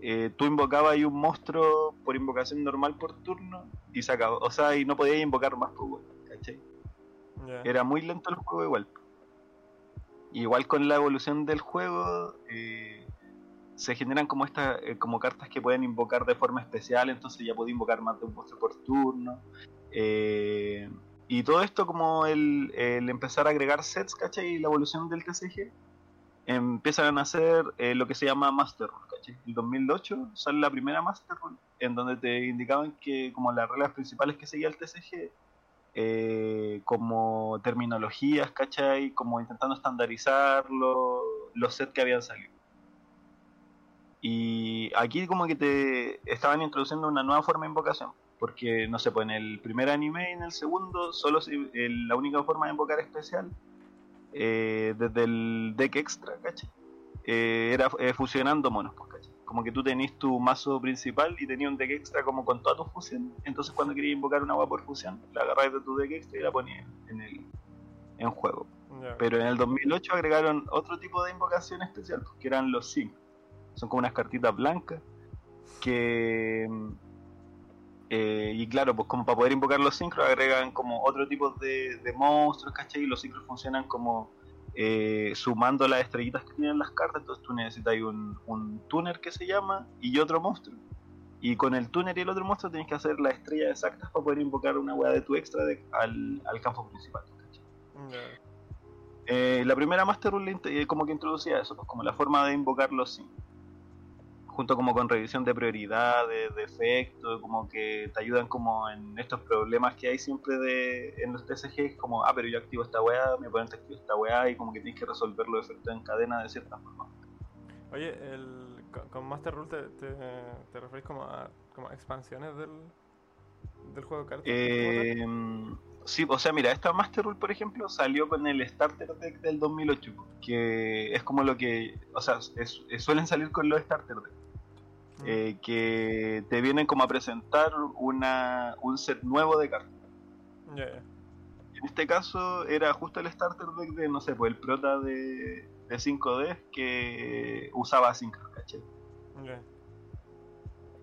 eh, tú invocabas ahí un monstruo por invocación normal por turno y se acabó. O sea, y no podías invocar más, pues, ¿cachai? Ya. Era muy lento el juego igual. Igual con la evolución del juego, eh, se generan como estas eh, como cartas que pueden invocar de forma especial, entonces ya puedo invocar más de un monstruo por turno. Eh, y todo esto como el, empezar a agregar sets, ¿cachai? Y la evolución del TCG, empiezan a hacer eh, lo que se llama Master Rule, ¿cachai? En 2008 sale la primera Master Rule, en donde te indicaban que como las reglas principales que seguía el TCG, como terminologías, ¿cachai? Como intentando estandarizar lo- los sets que habían salido. Y aquí como que te estaban introduciendo una nueva forma de invocación. Porque, no sé, pues en el primer anime y en el segundo, solo el- la única forma de invocar especial, eh, desde el deck extra, ¿cachai? Eh, era eh, fusionando monos, pues, ¿cachai? Como que tú tenías tu mazo principal y tenías un deck extra como con todas tus fusiones. Entonces cuando querías invocar una agua por fusión, la agarrabas de tu deck extra y la ponías en el en juego. Pero en el 2008 agregaron otro tipo de invocación especial, pues, que eran los sync. Son como unas cartitas blancas que... eh, y claro, pues como para poder invocar los sincros agregan como otro tipo de, de monstruos, ¿cachai? Y los sincros funcionan como eh, sumando las estrellitas que tienen las cartas, entonces tú necesitas un, un tuner que se llama y otro monstruo. Y con el tuner y el otro monstruo tienes que hacer las estrellas exactas para poder invocar una weá de tu extra al, al campo principal. Eh, la primera Master Rule eh, como que introducía eso, pues como la forma de invocar los sims. Junto como con revisión de prioridades, de efectos, como que te ayudan como en estos problemas que hay siempre de, en los TCG, como, ah, pero yo activo esta weá, mi oponente activa esta weá, y como que tienes que resolver los efectos en cadena de cierta forma. Oye, el, con, Master Rule te, te, te referís como a, como a expansiones del, del juego de cartas. Eh, sí, o sea, mira, esta Master Rule, por ejemplo, salió con el Starter Deck del 2008, que es como lo que, o sea, es- suelen salir con los Starter Deck. Eh, que te vienen como a presentar una, un set nuevo de cartas. En este caso era justo el starter deck de, no sé, pues el prota de, de 5D que usaba Synchro, ¿cachai?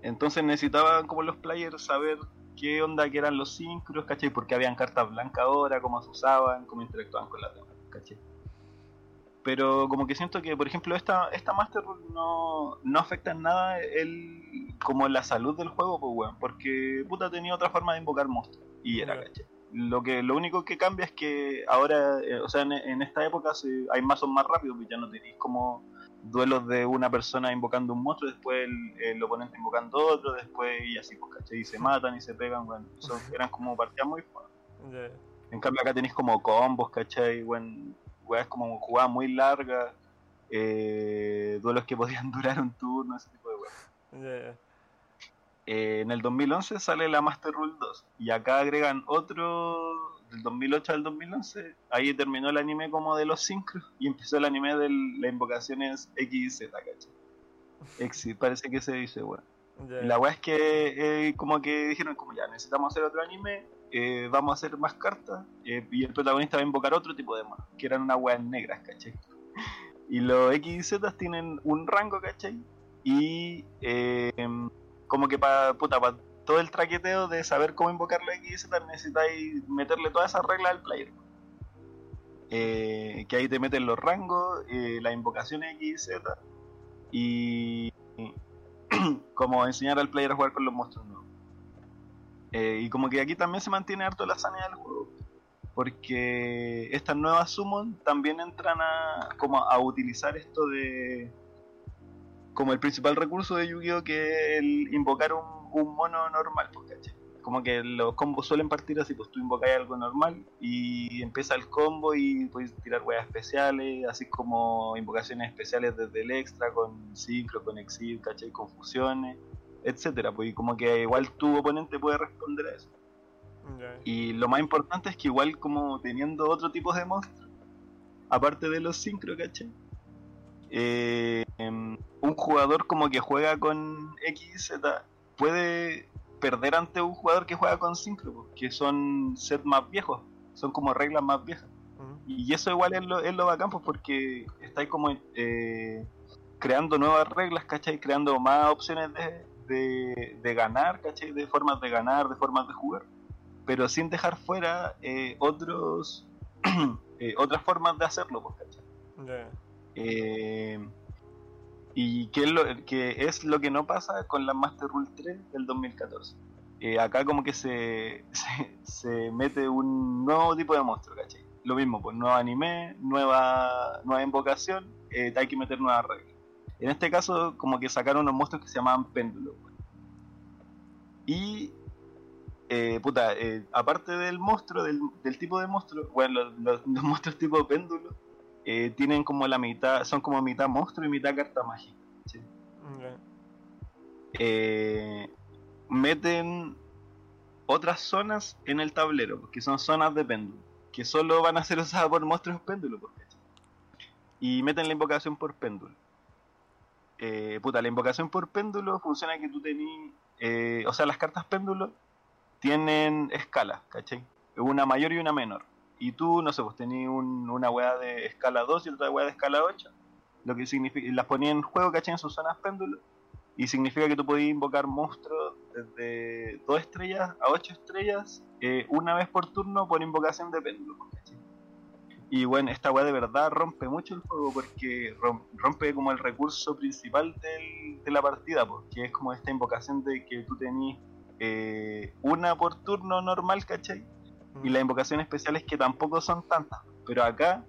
Entonces necesitaban como los players saber qué onda que eran los Synchros, ¿cachai? Porque habían cartas blancas ahora, cómo se usaban, cómo interactuaban con las demás, ¿cachai? Pero como que siento que, por ejemplo, esta, esta Master Rule no, no afecta en nada el, como la salud del juego, pues weón, porque puta tenía otra forma de invocar monstruos. Y era, Ya. ¿cachai? Lo que lo único que cambia es que ahora, eh, o sea, en, en esta época se- hay mazos más rápidos, pues ya no tenéis como duelos de una persona invocando un monstruo, después el, el oponente invocando otro, después y así, pues, ¿cachai? Y se matan y se pegan, bueno, son- eran como partidas muy fuertes. Ya, ya. En cambio acá tenéis como combos, ¿cachai? Bueno, weas como jugadas muy largas, eh, duelos que podían durar un turno, ese tipo de weas. Ya. Eh, en el 2011 sale la Master Rule 2 y acá agregan otro del 2008 al 2011. Ahí terminó el anime como de los sincros y empezó el anime de las invocaciones XZ, ¿cachai? Parece que se dice, weón. La weá es que eh, como que dijeron como ya necesitamos hacer otro anime, eh, vamos a hacer más cartas eh, y el protagonista va a invocar otro tipo de monos, que eran unas weas negras, ¿cachai? Y los X y Z tienen un rango, ¿cachai? Y eh, como que para pa todo el traqueteo de saber cómo invocar los X y Z necesitáis meterle todas esas reglas al player. Que ahí te meten los rangos, las invocaciones X y Z y como enseñar al player a jugar con los monstruos nuevos. Eh, y como que aquí también se mantiene harto la sanidad del juego. Porque estas nuevas summon también entran a como a utilizar esto de como el principal recurso de Yu-Gi-Oh que es el invocar un, mono normal, pues, ¿cachai? Como que los combos suelen partir así, pues tú invocas algo normal y empieza el combo y puedes tirar weas especiales, así como invocaciones especiales desde el extra, con sincro, con exil, ¿cachai? Con fusiones, etcétera, pues y como que igual tu oponente puede responder a eso. Y lo más importante es que igual como teniendo otro tipo de monstruos, aparte de los sincro, ¿cachai? Eh, em, un jugador como que juega con XZ puede perder ante un jugador que juega con sincro, pues, que son sets más viejos, son como reglas más viejas. Y eso igual es lo, es lo bacán, pues porque estáis como eh, creando nuevas reglas, ¿cachai? Creando más opciones de, de, ganar, ¿cachai? De formas de ganar, de formas de jugar, pero sin dejar fuera eh, otros eh, otras formas de hacerlo, pues, ¿cachai? Eh, y que es, lo, que es lo que no pasa con la Master Rule 3 del 2014. acá como que se, se, se, mete un nuevo tipo de monstruo, ¿cachai? Lo mismo, pues nuevo anime, nueva, nueva invocación, hay que meter nuevas reglas. En este caso, como que sacaron unos monstruos que se llamaban péndulos. Y, eh, puta, eh, aparte del monstruo, del, tipo de monstruo, bueno, los, monstruos tipo péndulo, eh, tienen como la mitad, son como mitad monstruo y mitad carta mágica. meten otras zonas en el tablero, que son zonas de péndulo, que solo van a ser usadas por monstruos péndulos. Y meten la invocación por péndulo eh, puta, la invocación por péndulo funciona que tú tenés, eh, o sea, las cartas péndulo tienen escalas, ¿cachai? Una mayor y una menor. Y tú, no sé, pues tenés una weá de escala 2 y otra weá de escala 8, lo que significa, las ponías en juego, ¿cachai? En sus zonas péndulo, y significa que tú podías invocar monstruos desde 2 estrellas a 8 estrellas eh, una vez por turno por invocación de péndulo, ¿cachai? Y bueno, esta weá de verdad rompe mucho el juego porque rompe como el recurso principal de la partida, porque es como esta invocación de que tú tenés eh, una por turno normal, ¿cachai? Y las mm. invocaciones especiales que tampoco son tantas. Pero acá,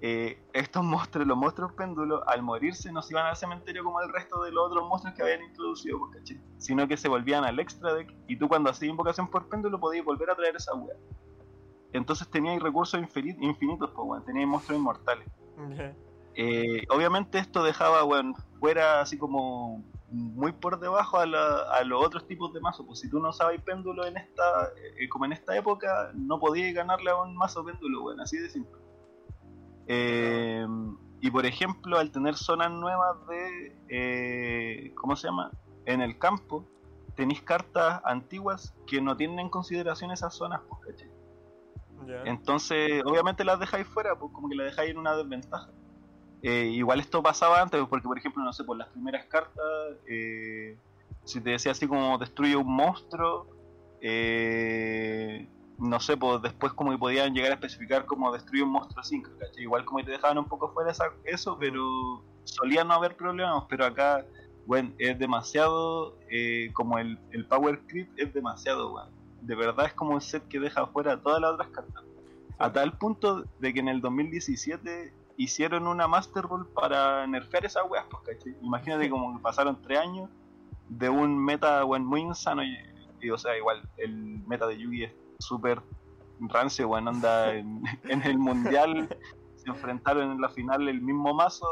eh, estos monstruos, los monstruos péndulos, al morirse no se iban al cementerio como el resto de los otros monstruos que habían introducido, ¿cachai? Sino que se volvían al extra deck y tú cuando hacías invocación por péndulo podías volver a traer esa weá. Entonces teníais recursos infinitos, pues, bueno, teníais monstruos inmortales. Eh, obviamente esto dejaba, bueno, fuera así como muy por debajo a, los otros tipos de mazos. Pues si tú no sabes péndulo en esta, eh, como en esta época, no podías ganarle a un mazo péndulo, bueno, así de simple. Eh, y por ejemplo, al tener zonas nuevas de, ¿cómo se llama? En el campo, tenéis cartas antiguas que no tienen en consideración esas zonas, pues, ¿cachai? Entonces, obviamente las dejáis fuera, pues como que las dejáis en una desventaja. Eh, igual esto pasaba antes, porque por ejemplo, no sé, por las primeras cartas, eh, si te decía así como destruye un monstruo, eh, no sé, pues después como que podían llegar a especificar como destruye un monstruo 5, Igual como que te dejaban un poco fuera eso, pero solía no haber problemas, pero acá, bueno, es demasiado, como el, el power creep es demasiado, bueno de verdad es como un set que deja fuera todas las otras cartas. A tal punto de que en el 2017 hicieron una Master Rule para nerfear esas weas, pues, Imagínate como pasaron tres años de un meta muy insano y, o sea, igual el meta de Yugi es súper rancio, bueno, anda en, el mundial se enfrentaron en la final el mismo mazo,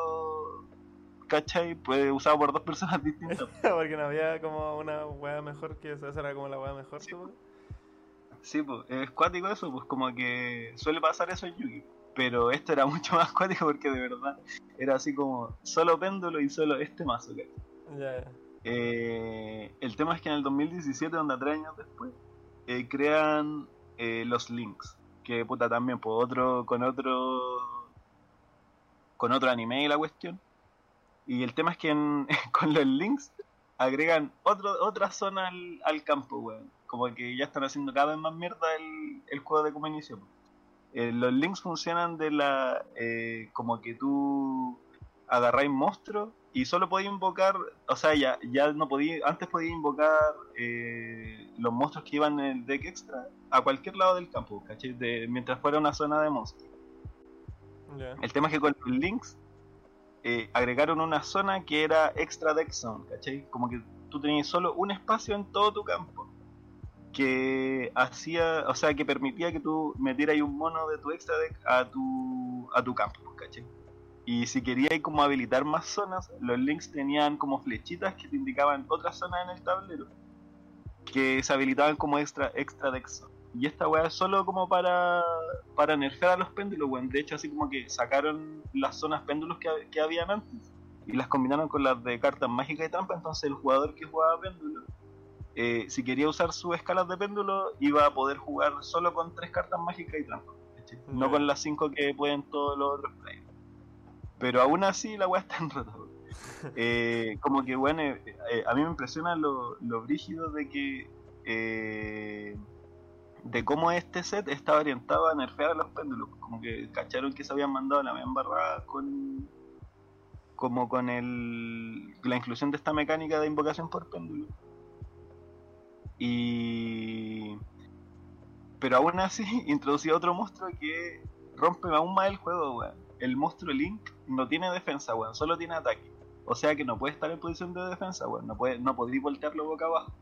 ¿cachai? Puede usado por dos personas distintas. Porque no había como una wea mejor que esa, era como la wea mejor, Sí, pues, es cuático eso, pues como que suele pasar eso en Yugi. Pero esto era mucho más cuático porque de verdad era así como solo péndulo y solo este mazo, Ya, eh, el tema es que en el 2017, donde tres años después, eh, crean eh, los links. Que puta también, pues otro, con otro. con otro anime y la cuestión. Y el tema es que con los links agregan otro, otra zona al, al campo, weón como que ya están haciendo cada vez más mierda el, el juego de como inicio. Eh, los links funcionan de la. Eh, como que tú agarráis monstruos y solo podéis invocar. O sea, ya, ya no podía. Antes podías invocar eh, los monstruos que iban en el deck extra a cualquier lado del campo, ¿cachai? De, mientras fuera una zona de monstruos. El tema es que con los links agregaron una zona que era extra deck zone, ¿cachai? Como que tú tenías solo un espacio en todo tu campo que hacía, o sea, que permitía que tú metieras un mono de tu extra deck a tu, a tu campo, ¿cachai? Y si querías como habilitar más zonas, los links tenían como flechitas que te indicaban otras zonas en el tablero que se habilitaban como extra, extra decks. Y esta weá es solo como para, para nerfear a los péndulos, weón. De hecho, así como que sacaron las zonas péndulos que, que habían antes y las combinaron con las de cartas mágicas y trampa. Entonces, el jugador que jugaba péndulo eh, si quería usar sus escalas de péndulo, iba a poder jugar solo con tres cartas mágicas y trampa. No con las cinco que pueden todos los otros players. Pero aún así la weá está en roto. Eh, como que, bueno, eh, eh, a mí me impresiona lo, lo brígido de que. de cómo este set estaba orientado a nerfear a los péndulos. Como que cacharon que se habían mandado la misma embarrada con. Como con el, la inclusión de esta mecánica de invocación por péndulo. Y. Pero aún así, introducía otro monstruo que rompe aún más el juego, weón. El monstruo Link no tiene defensa, weón, solo tiene ataque. O sea que no puede estar en posición de defensa, weón. No, puede, no podéis voltearlo boca abajo.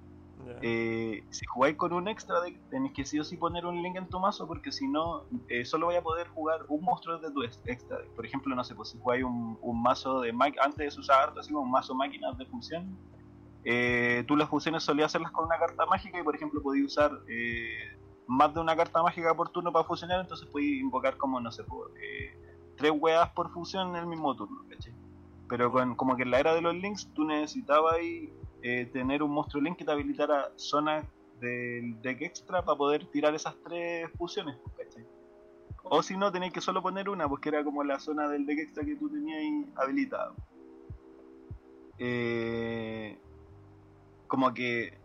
Eh, si jugáis con un extra deck, tenéis que sí o sí poner un link en tu mazo porque si no, eh, solo vais a poder jugar un monstruo de tu ex- extra deck. Por ejemplo, no sé, pues si jugáis un, un mazo de ma- antes de usar harto, así como un mazo máquinas de función, eh, tú las funciones solías hacerlas con una carta mágica y por ejemplo podías usar eh, más de una carta mágica por turno para fusionar, entonces podéis invocar como, no sé, pues, eh, tres weas por fusión en el mismo turno. Pero con, como que en la era de los links tú necesitabas ahí, eh, tener un monstruo link que te habilitara zonas del deck extra para poder tirar esas tres fusiones. O si no, tenéis que solo poner una, porque era como la zona del deck extra que tú tenías habilitada. Eh, como que,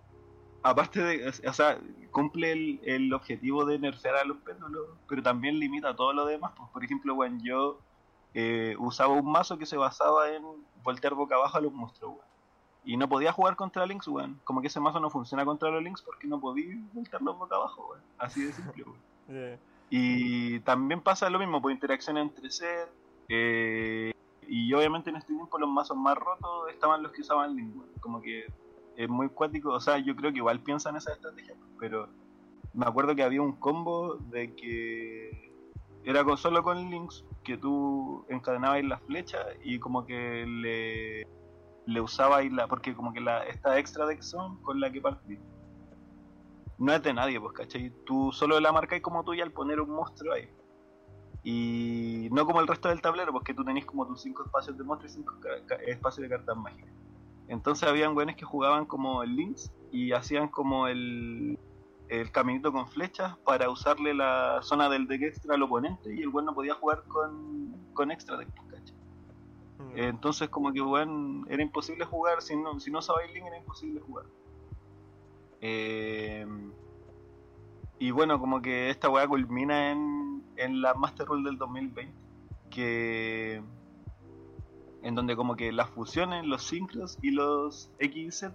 aparte de, o sea, cumple el, el objetivo de nerfear a los péndulos, pero también limita todo lo demás. Pues, por ejemplo, bueno, yo eh, usaba un mazo que se basaba en voltear boca abajo a los monstruos, weón. Y no podía jugar contra Lynx, weón. Como que ese mazo no funciona contra los Lynx porque no podía voltearlos boca abajo, weón. Así de simple, weón. Y también pasa lo mismo, por interacción entre set. eh, y obviamente en este tiempo los mazos más rotos estaban los que usaban Link, weón. Como que es muy cuático. O sea, yo creo que igual piensan esa estrategia, pero me acuerdo que había un combo de que era con, solo con links que tú encadenabas la flecha y como que le, le usabas la. Porque como que la, esta extra deck zone con la que partí no es de nadie, pues, ¿cachai? Tú solo la marcáis como tuya al poner un monstruo ahí. Y no como el resto del tablero, porque tú tenés como tus 5 espacios de monstruo y 5 espacios de cartas mágicas. Entonces habían güeyes que jugaban como el links y hacían como el, el caminito con flechas para usarle la zona del deck extra al oponente y el güey no podía jugar con, con extra deck, ¿cachai? Ya. Entonces como que era imposible jugar, si no, si no sabéis Link era imposible jugar. Eh, y bueno, como que esta weá culmina en, en la Master Rule del 2020, que en donde como que las fusiones, los sincros y los XZ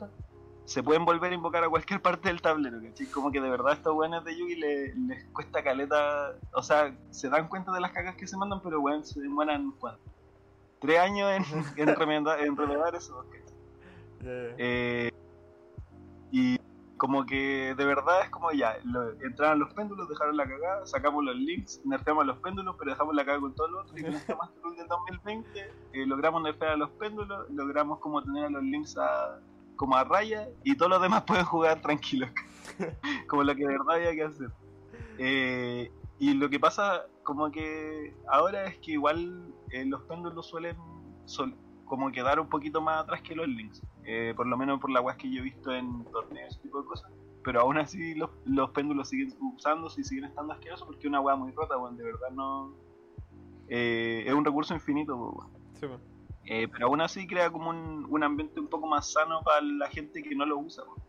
se pueden volver a invocar a cualquier parte del tablero, ¿cachai? Como que de verdad estos weones de Yugi le- les cuesta caleta, o sea, se dan cuenta de las cagas que se mandan, pero weón, se demoran ¿cuánto? tres años en, en, remenda- en ya. Eh, y como que de verdad es como ya, lo- entraron los péndulos, dejaron la cagada, sacamos los links, nerfeamos los péndulos, pero dejamos la cagada con todo lo otro. Y con esta Master del 2020 eh, logramos nerfear a los péndulos, logramos como tener a los links a, como a raya y todos los demás pueden jugar tranquilos, como lo que de verdad había que hacer. Eh, y lo que pasa como que ahora es que igual eh, los péndulos suelen sol- como quedar un poquito más atrás que los links. Eh, por lo menos por la weas que yo he visto en torneos, ese tipo de cosas. Pero aún así los, los péndulos siguen usándose y siguen estando asquerosos porque es una wea muy rota, weón. De verdad no. eh, es un recurso infinito, weón. Sí. Eh, pero aún así crea como un, un ambiente un poco más sano para la gente que no lo usa. weón.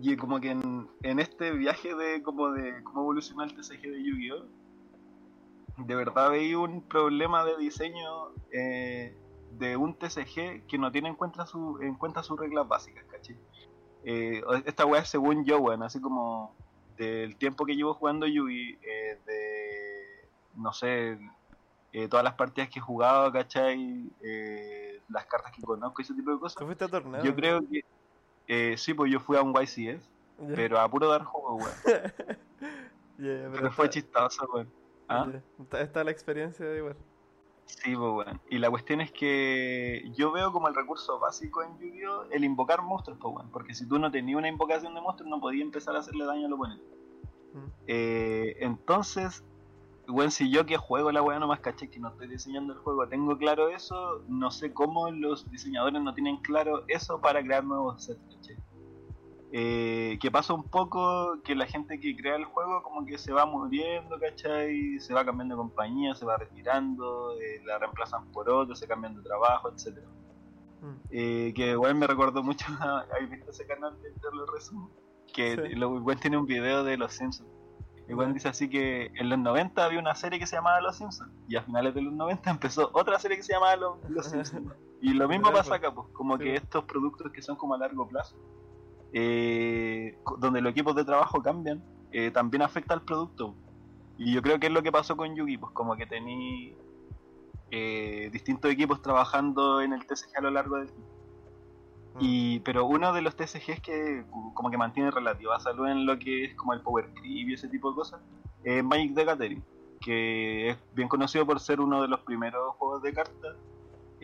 Y como que en, en este viaje de como de cómo evolucionó el TCG de Yu-Gi-Oh! De verdad veía un problema de diseño eh, de un TCG que no tiene en cuenta, su, en cuenta sus reglas básicas, ¿cachai? Eh, esta weá es según yo, weón, así como del tiempo que llevo jugando Yugi, eh, de no sé, eh, todas las partidas que he jugado, ¿cachai? Eh, las cartas que conozco, ese tipo de ¿Tú cosas. fuiste a torneo? Yo creo que eh, sí, pues yo fui a un YCS, Ya. pero a puro dar juego, weón. Pero fue chistoso, weón. ¿Ah? Está, está la experiencia de igual. Sí, pues weón. Y la cuestión es que yo veo como el recurso básico en Yu-Gi-Oh! el invocar monstruos, pues weón. Porque si tú no tenías una invocación de monstruos, no podías empezar a hacerle daño al oponente. Mm. Eh, entonces, weón, si yo que juego la weá nomás caché que no estoy diseñando el juego, tengo claro eso, no sé cómo los diseñadores no tienen claro eso para crear nuevos sets, ¿cachai? Eh, que pasa un poco que la gente que crea el juego como que se va muriendo, ¿cachai? Se va cambiando de compañía, se va retirando, eh, la reemplazan por otro, se cambian de trabajo, etcétera mm. eh, que igual me recordó mucho, ¿habéis visto ese canal de lo resumo? Que lo, igual tiene un video de Los Simpsons. Igual dice así que en los 90 había una serie que se llamaba Los Simpsons y a finales de los 90 empezó otra serie que se llamaba Los, Simpsons. Y lo mismo pasa acá, pues, como que estos productos que son como a largo plazo eh, donde los equipos de trabajo cambian, eh, también afecta al producto. Y yo creo que es lo que pasó con Yugi, pues como que tení eh, distintos equipos trabajando en el TCG a lo largo del tiempo. Y, mm. pero uno de los TCGs que como que mantiene relativa salud en lo que es como el Power Creep y ese tipo de cosas es Magic the Gathering, que es bien conocido por ser uno de los primeros juegos de cartas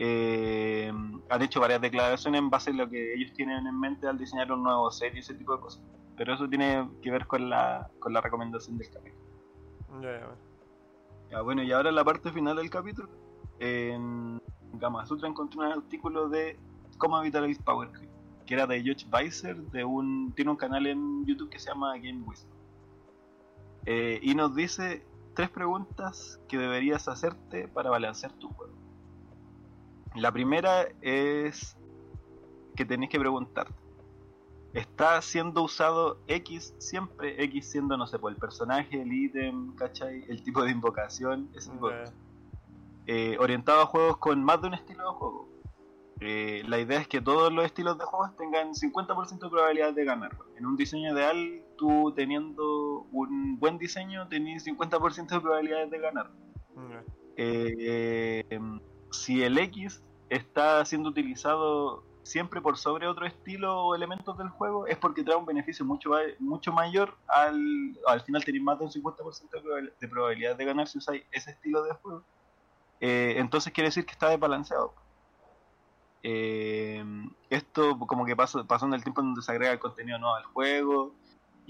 eh, han hecho varias declaraciones en base a lo que ellos tienen en mente al diseñar un nuevo set y ese tipo de cosas. Pero eso tiene que ver con la, con la recomendación del capítulo. Ya, bueno, y ahora la parte final del capítulo, en Gama Sutra encontré un artículo de cómo evitar el Power Creep, que era de George Weiser, de un, tiene un canal en YouTube que se llama Game Wisdom. Eh, y nos dice tres preguntas que deberías hacerte para balancear tu juego. La primera es que tenéis que preguntarte. ¿Está siendo usado X siempre? X siendo, no sé, por pues, el personaje, el ítem, ¿cachai? El tipo de invocación, ese tipo de. Eh, orientado a juegos con más de un estilo de juego. Eh, la idea es que todos los estilos de juegos tengan 50% de probabilidad de ganar. En un diseño ideal, tú teniendo un buen diseño, tenés 50% de probabilidades de ganar. Eh, si el X está siendo utilizado siempre por sobre otro estilo o elementos del juego, es porque trae un beneficio mucho, mucho mayor al, al final tener más de un 50% de probabilidad de ganar si usáis ese estilo de juego. Eh, entonces quiere decir que está desbalanceado. Eh, esto como que pasa, pasando el tiempo en donde se agrega el contenido nuevo al juego,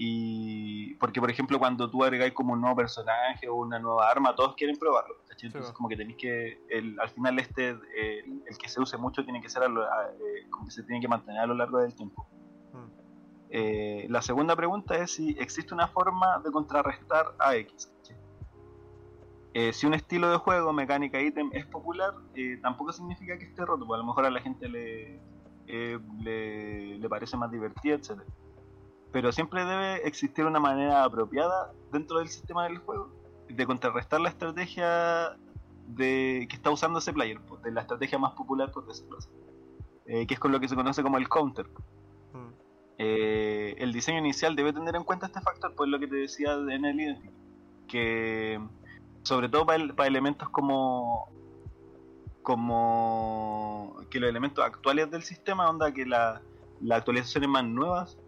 y porque, por ejemplo, cuando tú agregáis como un nuevo personaje o una nueva arma, todos quieren probarlo. Entonces, como que tenéis que. El, al final, este, el, que se use mucho tiene que ser eh, como que se tiene que mantener a lo largo del tiempo. Hmm. Eh, la segunda pregunta es si existe una forma de contrarrestar a X. Eh, si un estilo de juego, mecánica, ítem es popular, tampoco significa que esté roto, porque a lo mejor a la gente le, le, le parece más divertido, etcétera pero siempre debe existir una manera apropiada dentro del sistema del juego de contrarrestar la estrategia de que está usando ese player, pues, de la estrategia más popular, por decirlo así, eh, que es con lo que se conoce como el counter. Mm. Eh, el diseño inicial debe tener en cuenta este factor, pues lo que te decía en el Identity, que sobre todo para, elementos como como que los elementos actuales del sistema, onda que la, las actualizaciones más nuevas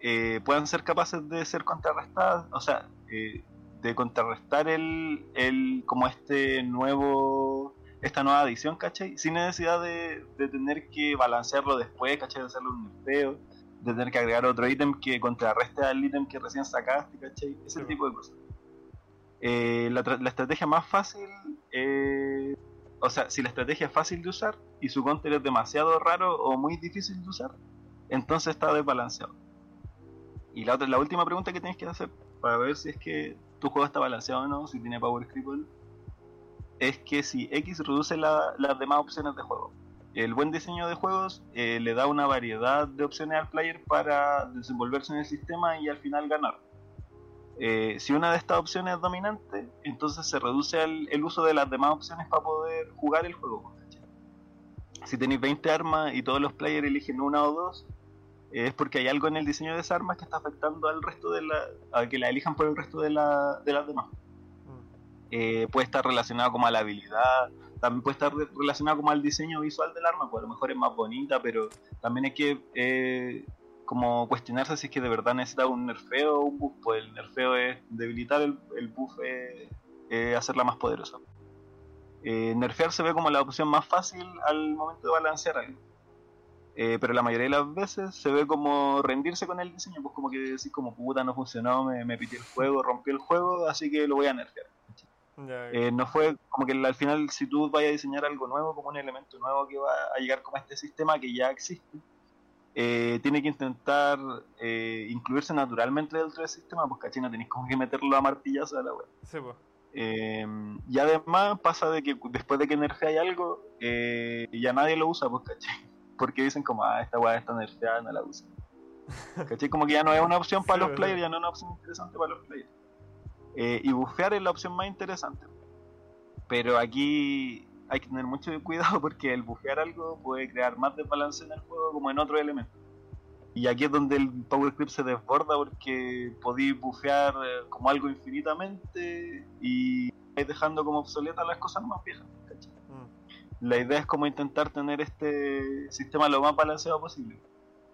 eh, puedan ser capaces de ser contrarrestadas, o sea, eh, de contrarrestar el, el, como este nuevo, esta nueva adición, ¿cachai? Sin necesidad de, tener que balancearlo después, ¿cachai? De hacerlo un nerfeo, de tener que agregar otro ítem que contrarreste al ítem que recién sacaste, ¿cachai? Ese tipo de cosas. Eh, la, la, estrategia más fácil, o sea, si la estrategia es fácil de usar y su counter es demasiado raro o muy difícil de usar, entonces está desbalanceado. Y la, otra, la última pregunta que tienes que hacer para ver si es que tu juego está balanceado o no, si tiene Power Cripple, es que si X reduce las demás opciones de juego. El buen diseño de juegos eh, le da una variedad de opciones al player para desenvolverse en el sistema y al final ganar. Eh, si una de estas opciones es dominante, entonces se reduce el, uso de las demás opciones para poder jugar el juego. Si tenéis 20 armas y todos los players eligen una o dos, es porque hay algo en el diseño de esas armas que está afectando al resto de la. a que la elijan por el resto de, la, de las demás. Mm. Eh, puede estar relacionado como a la habilidad, también puede estar relacionado como al diseño visual del arma, pues a lo mejor es más bonita, pero también hay que eh, como cuestionarse si es que de verdad necesita un nerfeo o un buff, pues el nerfeo es debilitar el, el buff es hacerla más poderosa. Eh, nerfear se ve como la opción más fácil al momento de balancear algo. Eh, pero la mayoría de las veces se ve como rendirse con el diseño, pues como que decir como puta no funcionó, me, me pitió el juego, rompió el juego, así que lo voy a nerfear. Eh, no fue como que al final si tú vayas a diseñar algo nuevo, como un elemento nuevo que va a llegar como a este sistema que ya existe, eh, tiene que intentar incluirse naturalmente dentro del sistema, pues cachai, no tenéis como que meterlo a martillazo a la web. Sí, pues. Eh, y además pasa de que después de que nerfeáis algo, eh, ya nadie lo usa, pues cachai. Porque dicen como, ah, esta weá está nerfeada, no la usa. ¿Cachai? Como que ya no es una opción para Sí, los verdad. players, ya no es una opción interesante para los players. Eh, y bufear es la opción más interesante. Pero aquí hay que tener mucho cuidado porque el bufear algo puede crear más desbalance en el juego como en otro elemento. Y aquí es donde el Power Creep se desborda porque podéis bufear eh, como algo infinitamente y vais dejando como obsoletas las cosas más viejas. La idea es como intentar tener este sistema lo más balanceado posible.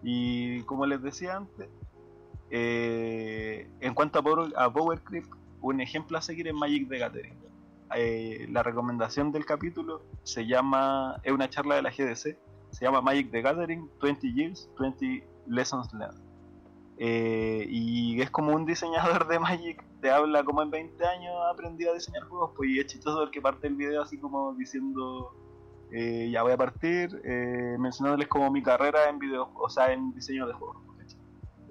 Y como les decía antes, eh, en cuanto a Power, a un ejemplo a seguir es Magic the Gathering. Eh, la recomendación del capítulo se llama, es una charla de la GDC, se llama Magic the Gathering 20 Years, 20 Lessons Learned. Eh, y es como un diseñador de Magic te habla como en 20 años ha aprendido a diseñar juegos, pues y es chistoso porque parte el video así como diciendo eh, ya voy a partir eh, mencionándoles como mi carrera en video, o sea en diseño de juegos.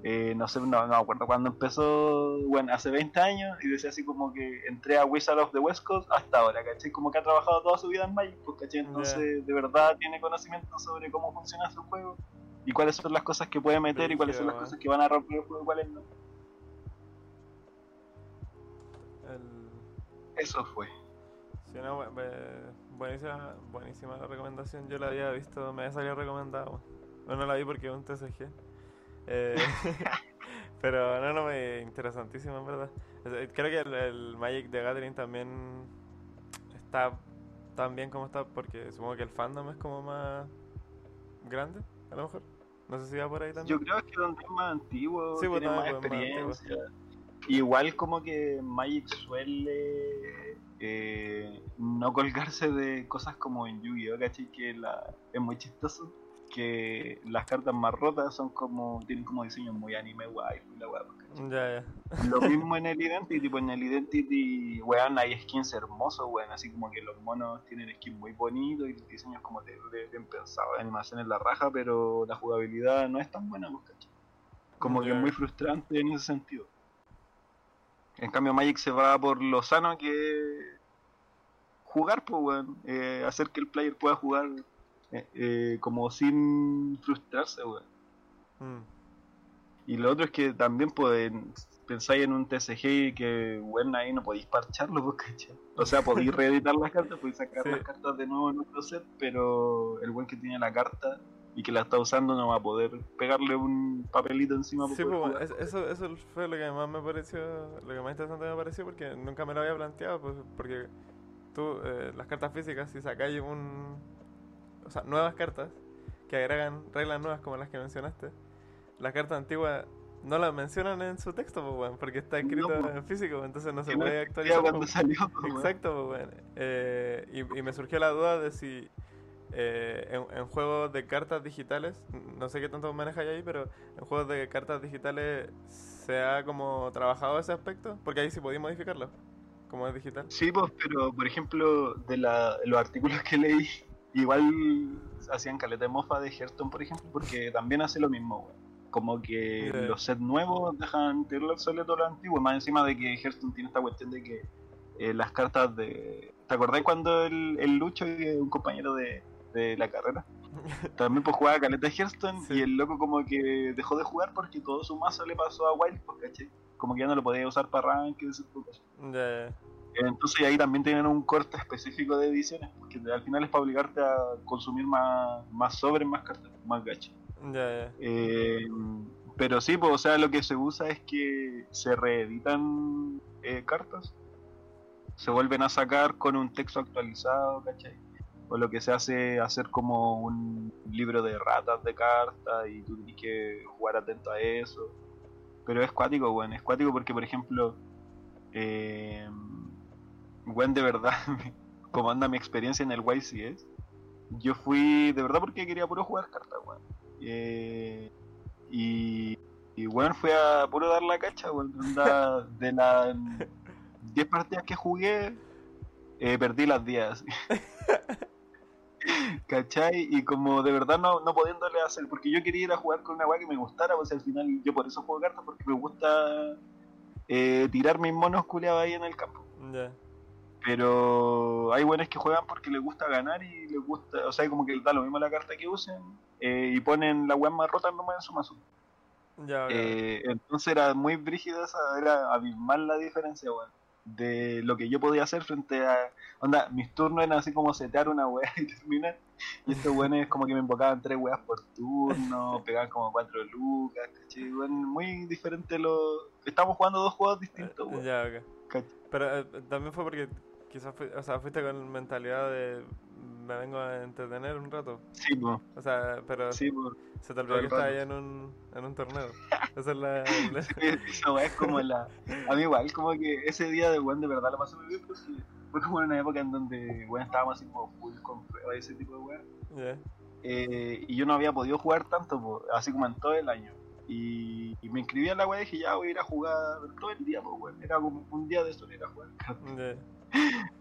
Eh, no sé, no, no me acuerdo cuando empezó, bueno, hace 20 años y decía así como que entré a Wizard of the West Coast hasta ahora, ¿cachai? Como que ha trabajado toda su vida en Magic, pues, ¿cachai? Entonces de verdad tiene conocimiento sobre cómo funciona su juego y cuáles son las cosas que puede meter y cuáles son las cosas que van a romper el juego y cuáles no. El... Eso fue. Sí, no, buenísima, buenísima la recomendación. Yo la había visto, me había salido recomendado. Bueno, no la vi porque es un TCG. Eh, pero no, no, me interesantísimo en verdad. Creo que el, el Magic the Gathering también está tan bien como está porque supongo que el fandom es como más grande, a lo mejor. No sé si va por ahí también. Yo creo que donde es más antiguo, Sí, pues, tiene más pues, más experiencia. Igual como que Magic suele eh, no colgarse de cosas como en Yu-Gi-Oh! ¿cachai? Que la, es muy chistoso. Que las cartas más rotas son como, tienen como diseños muy anime guay la. Lo mismo en el Identity, pues en el Identity, weón, hay skins hermosos, weón, así como que los monos tienen skins muy bonitos y los diseños como de, de- bien pensados, animación en la raja, pero la jugabilidad no es tan buena, pues, ¿cachai? Como que es muy frustrante en ese sentido. En cambio Magic se va por lo sano que jugar, pues, weón, eh, hacer que el player pueda jugar eh, eh, como sin frustrarse, weón. Mm. Y lo otro es que también pueden pensáis en un TCG que bueno ahí no podéis parcharlo, pues, ¿cachai? O sea, podéis reeditar las cartas, podéis sacar Sí. las cartas de nuevo en otro set, pero el buen que tiene la carta y que la está usando no va a poder pegarle un papelito encima Sí, pues, eso, eso fue lo que más me pareció, lo que más interesante me pareció porque nunca me lo había planteado, pues, porque tú, eh, las cartas físicas, si sacáis un, o sea, nuevas cartas que agregan reglas nuevas como las que mencionaste, las cartas antiguas no las mencionan en su texto, pues, weón, porque está escrito No, pues. en físico, entonces no se no puede actualizar. cuando pues. salió, pues. Exacto, pues, bueno. Eh, y, y me surgió la duda de si eh, en, en juegos de cartas digitales, no sé qué tanto manejáis ahí, pero en juegos de cartas digitales se ha como trabajado ese aspecto, porque ahí sí podéis modificarlo, como es digital. Sí, pues, pero por ejemplo, de la, los artículos que leí, igual hacían caleta de mofa de Hearthstone, por ejemplo, porque también hace lo mismo, weón. Como que los sets nuevos dejan tener obsoleto lo antiguo, más encima de que Hearthstone tiene esta cuestión de que eh, las cartas de... ¿Te acordás cuando el, el Lucho, es un compañero de, de la carrera, también pues jugaba caleta Hearthstone Sí. y el loco como que dejó de jugar porque todo su mazo le pasó a Wild, pues, ¿cachai? Como que ya no lo podía usar para rank y cosas. Ya, Entonces ahí también tienen un corte específico de ediciones, porque al final es para obligarte a consumir más, más sobres, más cartas, más ya. Eh, pero sí, pues, o sea, lo que se usa es que se reeditan eh, cartas, se vuelven a sacar con un texto actualizado, ¿cachai? O lo que se hace hacer como un libro de ratas de cartas y tú tienes que jugar atento a eso. Pero es cuático, bueno, es cuático porque, por ejemplo, eh, de verdad, como anda mi experiencia en el YCS, yo fui de verdad porque quería puro jugar cartas, weón. Eh, y, y bueno, fui a puro dar la cacha, weón. De las 10 partidas que jugué, eh, perdí las 10. ¿Cachai? Y como de verdad no, no pudiéndole hacer, porque yo quería ir a jugar con una weá que me gustara, pues al final yo por eso juego cartas, porque me gusta eh, tirar mis monos culeados ahí en el campo. Pero hay buenos que juegan porque les gusta ganar y les gusta, o sea, como que da lo mismo la carta que usen eh, y ponen la weá más rota nomás en su mazo. Eh, entonces era muy brígida esa, era abismal la diferencia, weón. De lo que yo podía hacer frente a. Onda, mis turnos eran así como setear una weá y terminar. Y estos weones como que me invocaban tres weas por turno, pegaban como cuatro lucas, ¿cachai? Weón, muy diferente lo. Estamos jugando dos juegos distintos, weón. Ya, ok. ¿cachai? Pero eh, también fue porque quizás fui- o sea, fuiste con mentalidad de me vengo a entretener un rato. Sí, po, O sea, pero sí, se te olvidó que rato. ahí en un, en un torneo. Esa es la... Sí, es como la. A mí igual, como que ese día de weón de verdad lo pasé muy bien porque fue como en una época en donde weón estábamos así como full con pruebas y ese tipo de weá. ya. Eh, y yo no había podido jugar tanto, po, así como en todo el año. Y, y me inscribí a la weá y dije, ya voy a ir a jugar todo el día, pues weón. Era como un día de solo ir a jugar. Ya.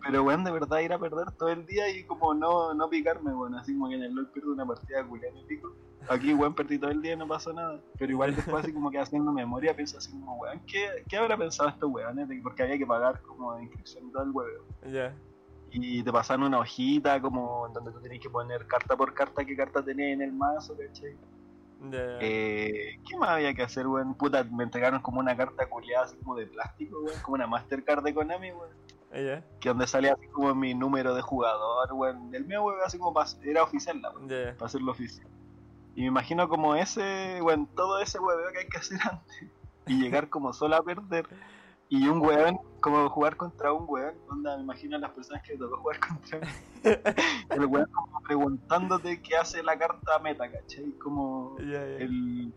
Pero weón, de verdad ir a perder todo el día y como no, no picarme, weón. Así como que en el LOL pierdo una partida de culián y pico. Aquí, weón, perdí todo el día y no pasó nada. Pero igual después así como que haciendo memoria pienso así como, weón, ¿qué, qué habrá pensado estos weones? De- Porque había que pagar como de inscripción y todo el huevo. Ya. Y te pasan una hojita como en donde tú tenés que poner carta por carta qué carta tenías en el mazo, ¿cachai? Eh, ¿Qué más había que hacer, weón? Puta, me entregaron como una carta culiada así como de plástico, weón, como una Mastercard de Konami, weón. Que donde salía así como mi número de jugador, weón. El mío, weón, así como pa- era oficial, la weón, para hacerlo oficial. Y me imagino como ese, weón, todo ese weón que hay que hacer antes. Y llegar como solo a perder. Y un weón, como jugar contra un weón, onda, me imagino a las personas que tocó jugar contra mí. El weón como preguntándote qué hace la carta meta, ¿cachai? Como el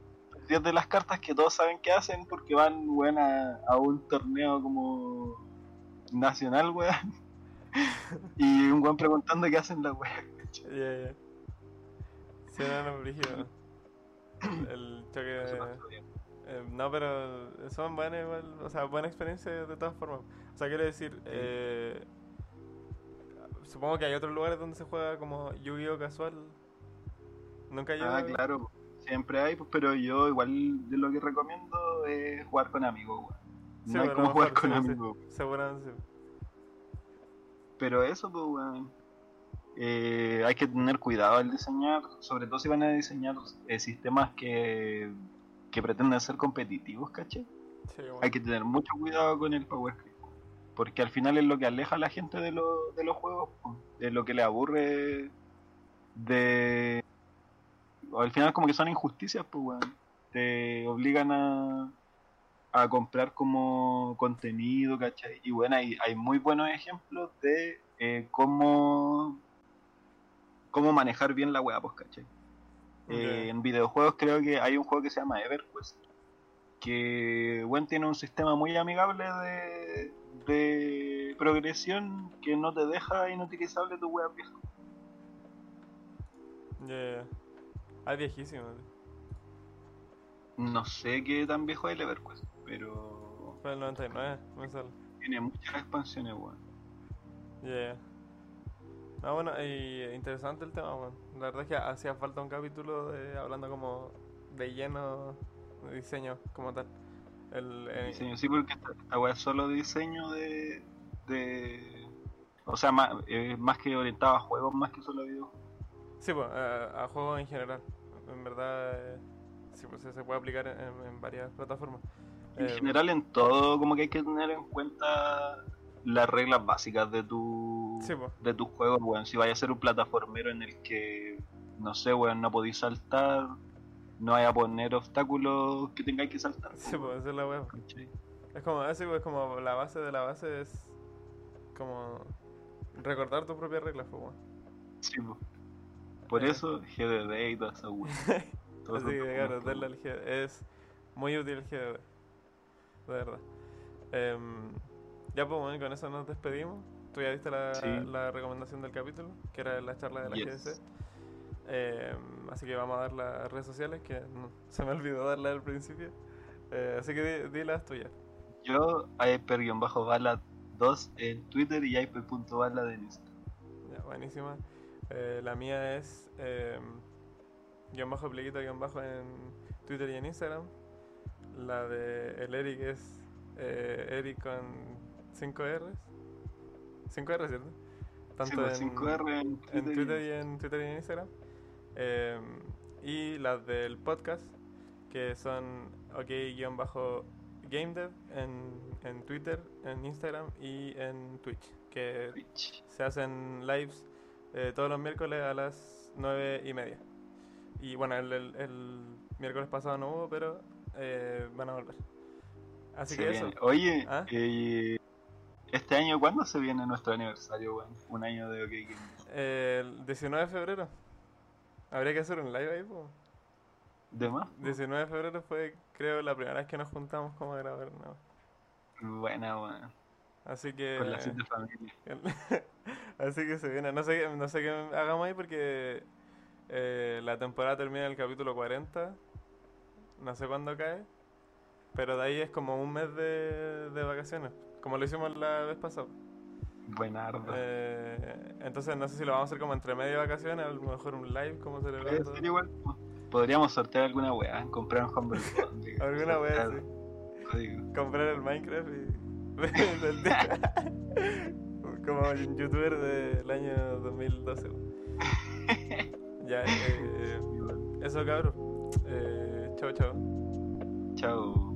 dios de las cartas que todos saben qué hacen porque van, weón, a, a un torneo como nacional, weón. Y un weón preguntando qué hacen las weas. Ya, ya. Sí, no, no, brígido. El, choque de... Eh, no, pero son buenas igual, o sea, buena experiencia de todas formas. O sea, quiero decir, eh, supongo que hay otros lugares donde se juega como Yu-Gi-Oh casual. Nunca yo. Ah, claro, siempre hay, pues, pero yo igual de lo que recomiendo es jugar con amigos, weón. Sí, No hay bueno, como jugar con amigos. Seguramente. Pero eso, pues, weón. Eh, hay que tener cuidado al diseñar, sobre todo si van a diseñar eh, sistemas que, que pretenden ser competitivos, bueno. Hay que tener mucho cuidado con el Power Creep. Porque al final es lo que aleja a la gente de, lo- de los juegos, po. de lo que le aburre de... al final como que son injusticias, pues, weón. Te obligan a, a comprar como contenido, ¿cachai? Y bueno, hay, hay muy buenos ejemplos de eh, cómo, cómo manejar bien la weá, pues, ¿cachai? Eh, en videojuegos creo que hay un juego que se llama EverQuest que bueno, tiene un sistema muy amigable de, de progresión que no te deja inutilizable tu web vieja. Ya, ya. Ah, es viejísimo. No sé qué tan viejo es el EverQuest, pero Fue el 99, me sale. tiene muchas expansiones, weón. Ya. Ah, bueno, y interesante el tema, bueno. La verdad es que hacía falta un capítulo de, hablando como de lleno de diseño como tal. El, eh, Diseño, sí, porque esta, esta weá es solo diseño de. de o sea, más, eh, más que orientado a juegos, más que solo a videojuegos. Sí, pues, a, a juegos en general. En verdad, eh, sí, pues, se se puede aplicar en, en varias plataformas. En Eh, general, en todo, como que hay que tener en cuenta las reglas básicas de tu Sí, pues. de tus juegos, weón. Si vaya a ser un plataformero en el que, no sé, weón, no podéis saltar, no vaya a poner obstáculos que tengáis que saltar. Sí, pues, es la web. ¿cachai? Es como, así, pues, como la base de la base es como recordar tus propias reglas, pues, bueno. Sí, po. Por Eh. eso, GDD y toda esa weón. Así que, claro, documentos, darle al GDD. Es muy útil el GDD. De verdad. Em, ya, pues, bueno, con eso nos despedimos. Tú ya diste la, Sí. la recomendación del capítulo, que era la charla de la Yes. GDC. Em, así que vamos a dar las redes sociales, que no- se me olvidó darle al principio. Eh, así que di, di las tuyas. Yo, hyper-bala 2 en Twitter y hyper.bala en Instagram. Ya, buenísima. Eh, la mía es eh, guion bajo guion bajo en Twitter y en Instagram. La de el Eric es eh, Eric con 5 R's. 5 R, ¿cierto? Sí, 5R en en Twitter. Y en Twitter y en Instagram. Eh, y las del podcast, que son ok-gamedev en, en Twitter, en Instagram y en Twitch. Que Twitch. se hacen lives eh, todos los miércoles a las 9 y media. Y bueno, el, el- el miércoles pasado no hubo, pero eh, van a volver. Así Se que eso. Oye, ¿Ah? eh, este año, ¿cuándo se viene nuestro aniversario, weón? Un año de OK Games. Eh, el 19 de febrero. Habría que hacer un live ahí, po. ¿De más? 19 de febrero fue, creo, la primera vez que nos juntamos como a grabar. ¿no? Buena, weón. Así que. Con la cita familia. Así que se viene. No sé, no sé qué hagamos ahí porque eh, la temporada termina en el capítulo 40. No sé cuándo cae. Pero de ahí es como un mes de, de vacaciones. Como lo hicimos la vez pasada. Buenardo. Eh, entonces no sé si lo vamos a hacer como entre medio de vacaciones. A lo mejor un live como celebrando. ser igual. po. Podríamos sortear alguna weá, comprar un Humble Bundle, Alguna así. código. comprar el Minecraft y como un youtuber del año 2012 ya eh, eso cabrón eh, chao chao Chao.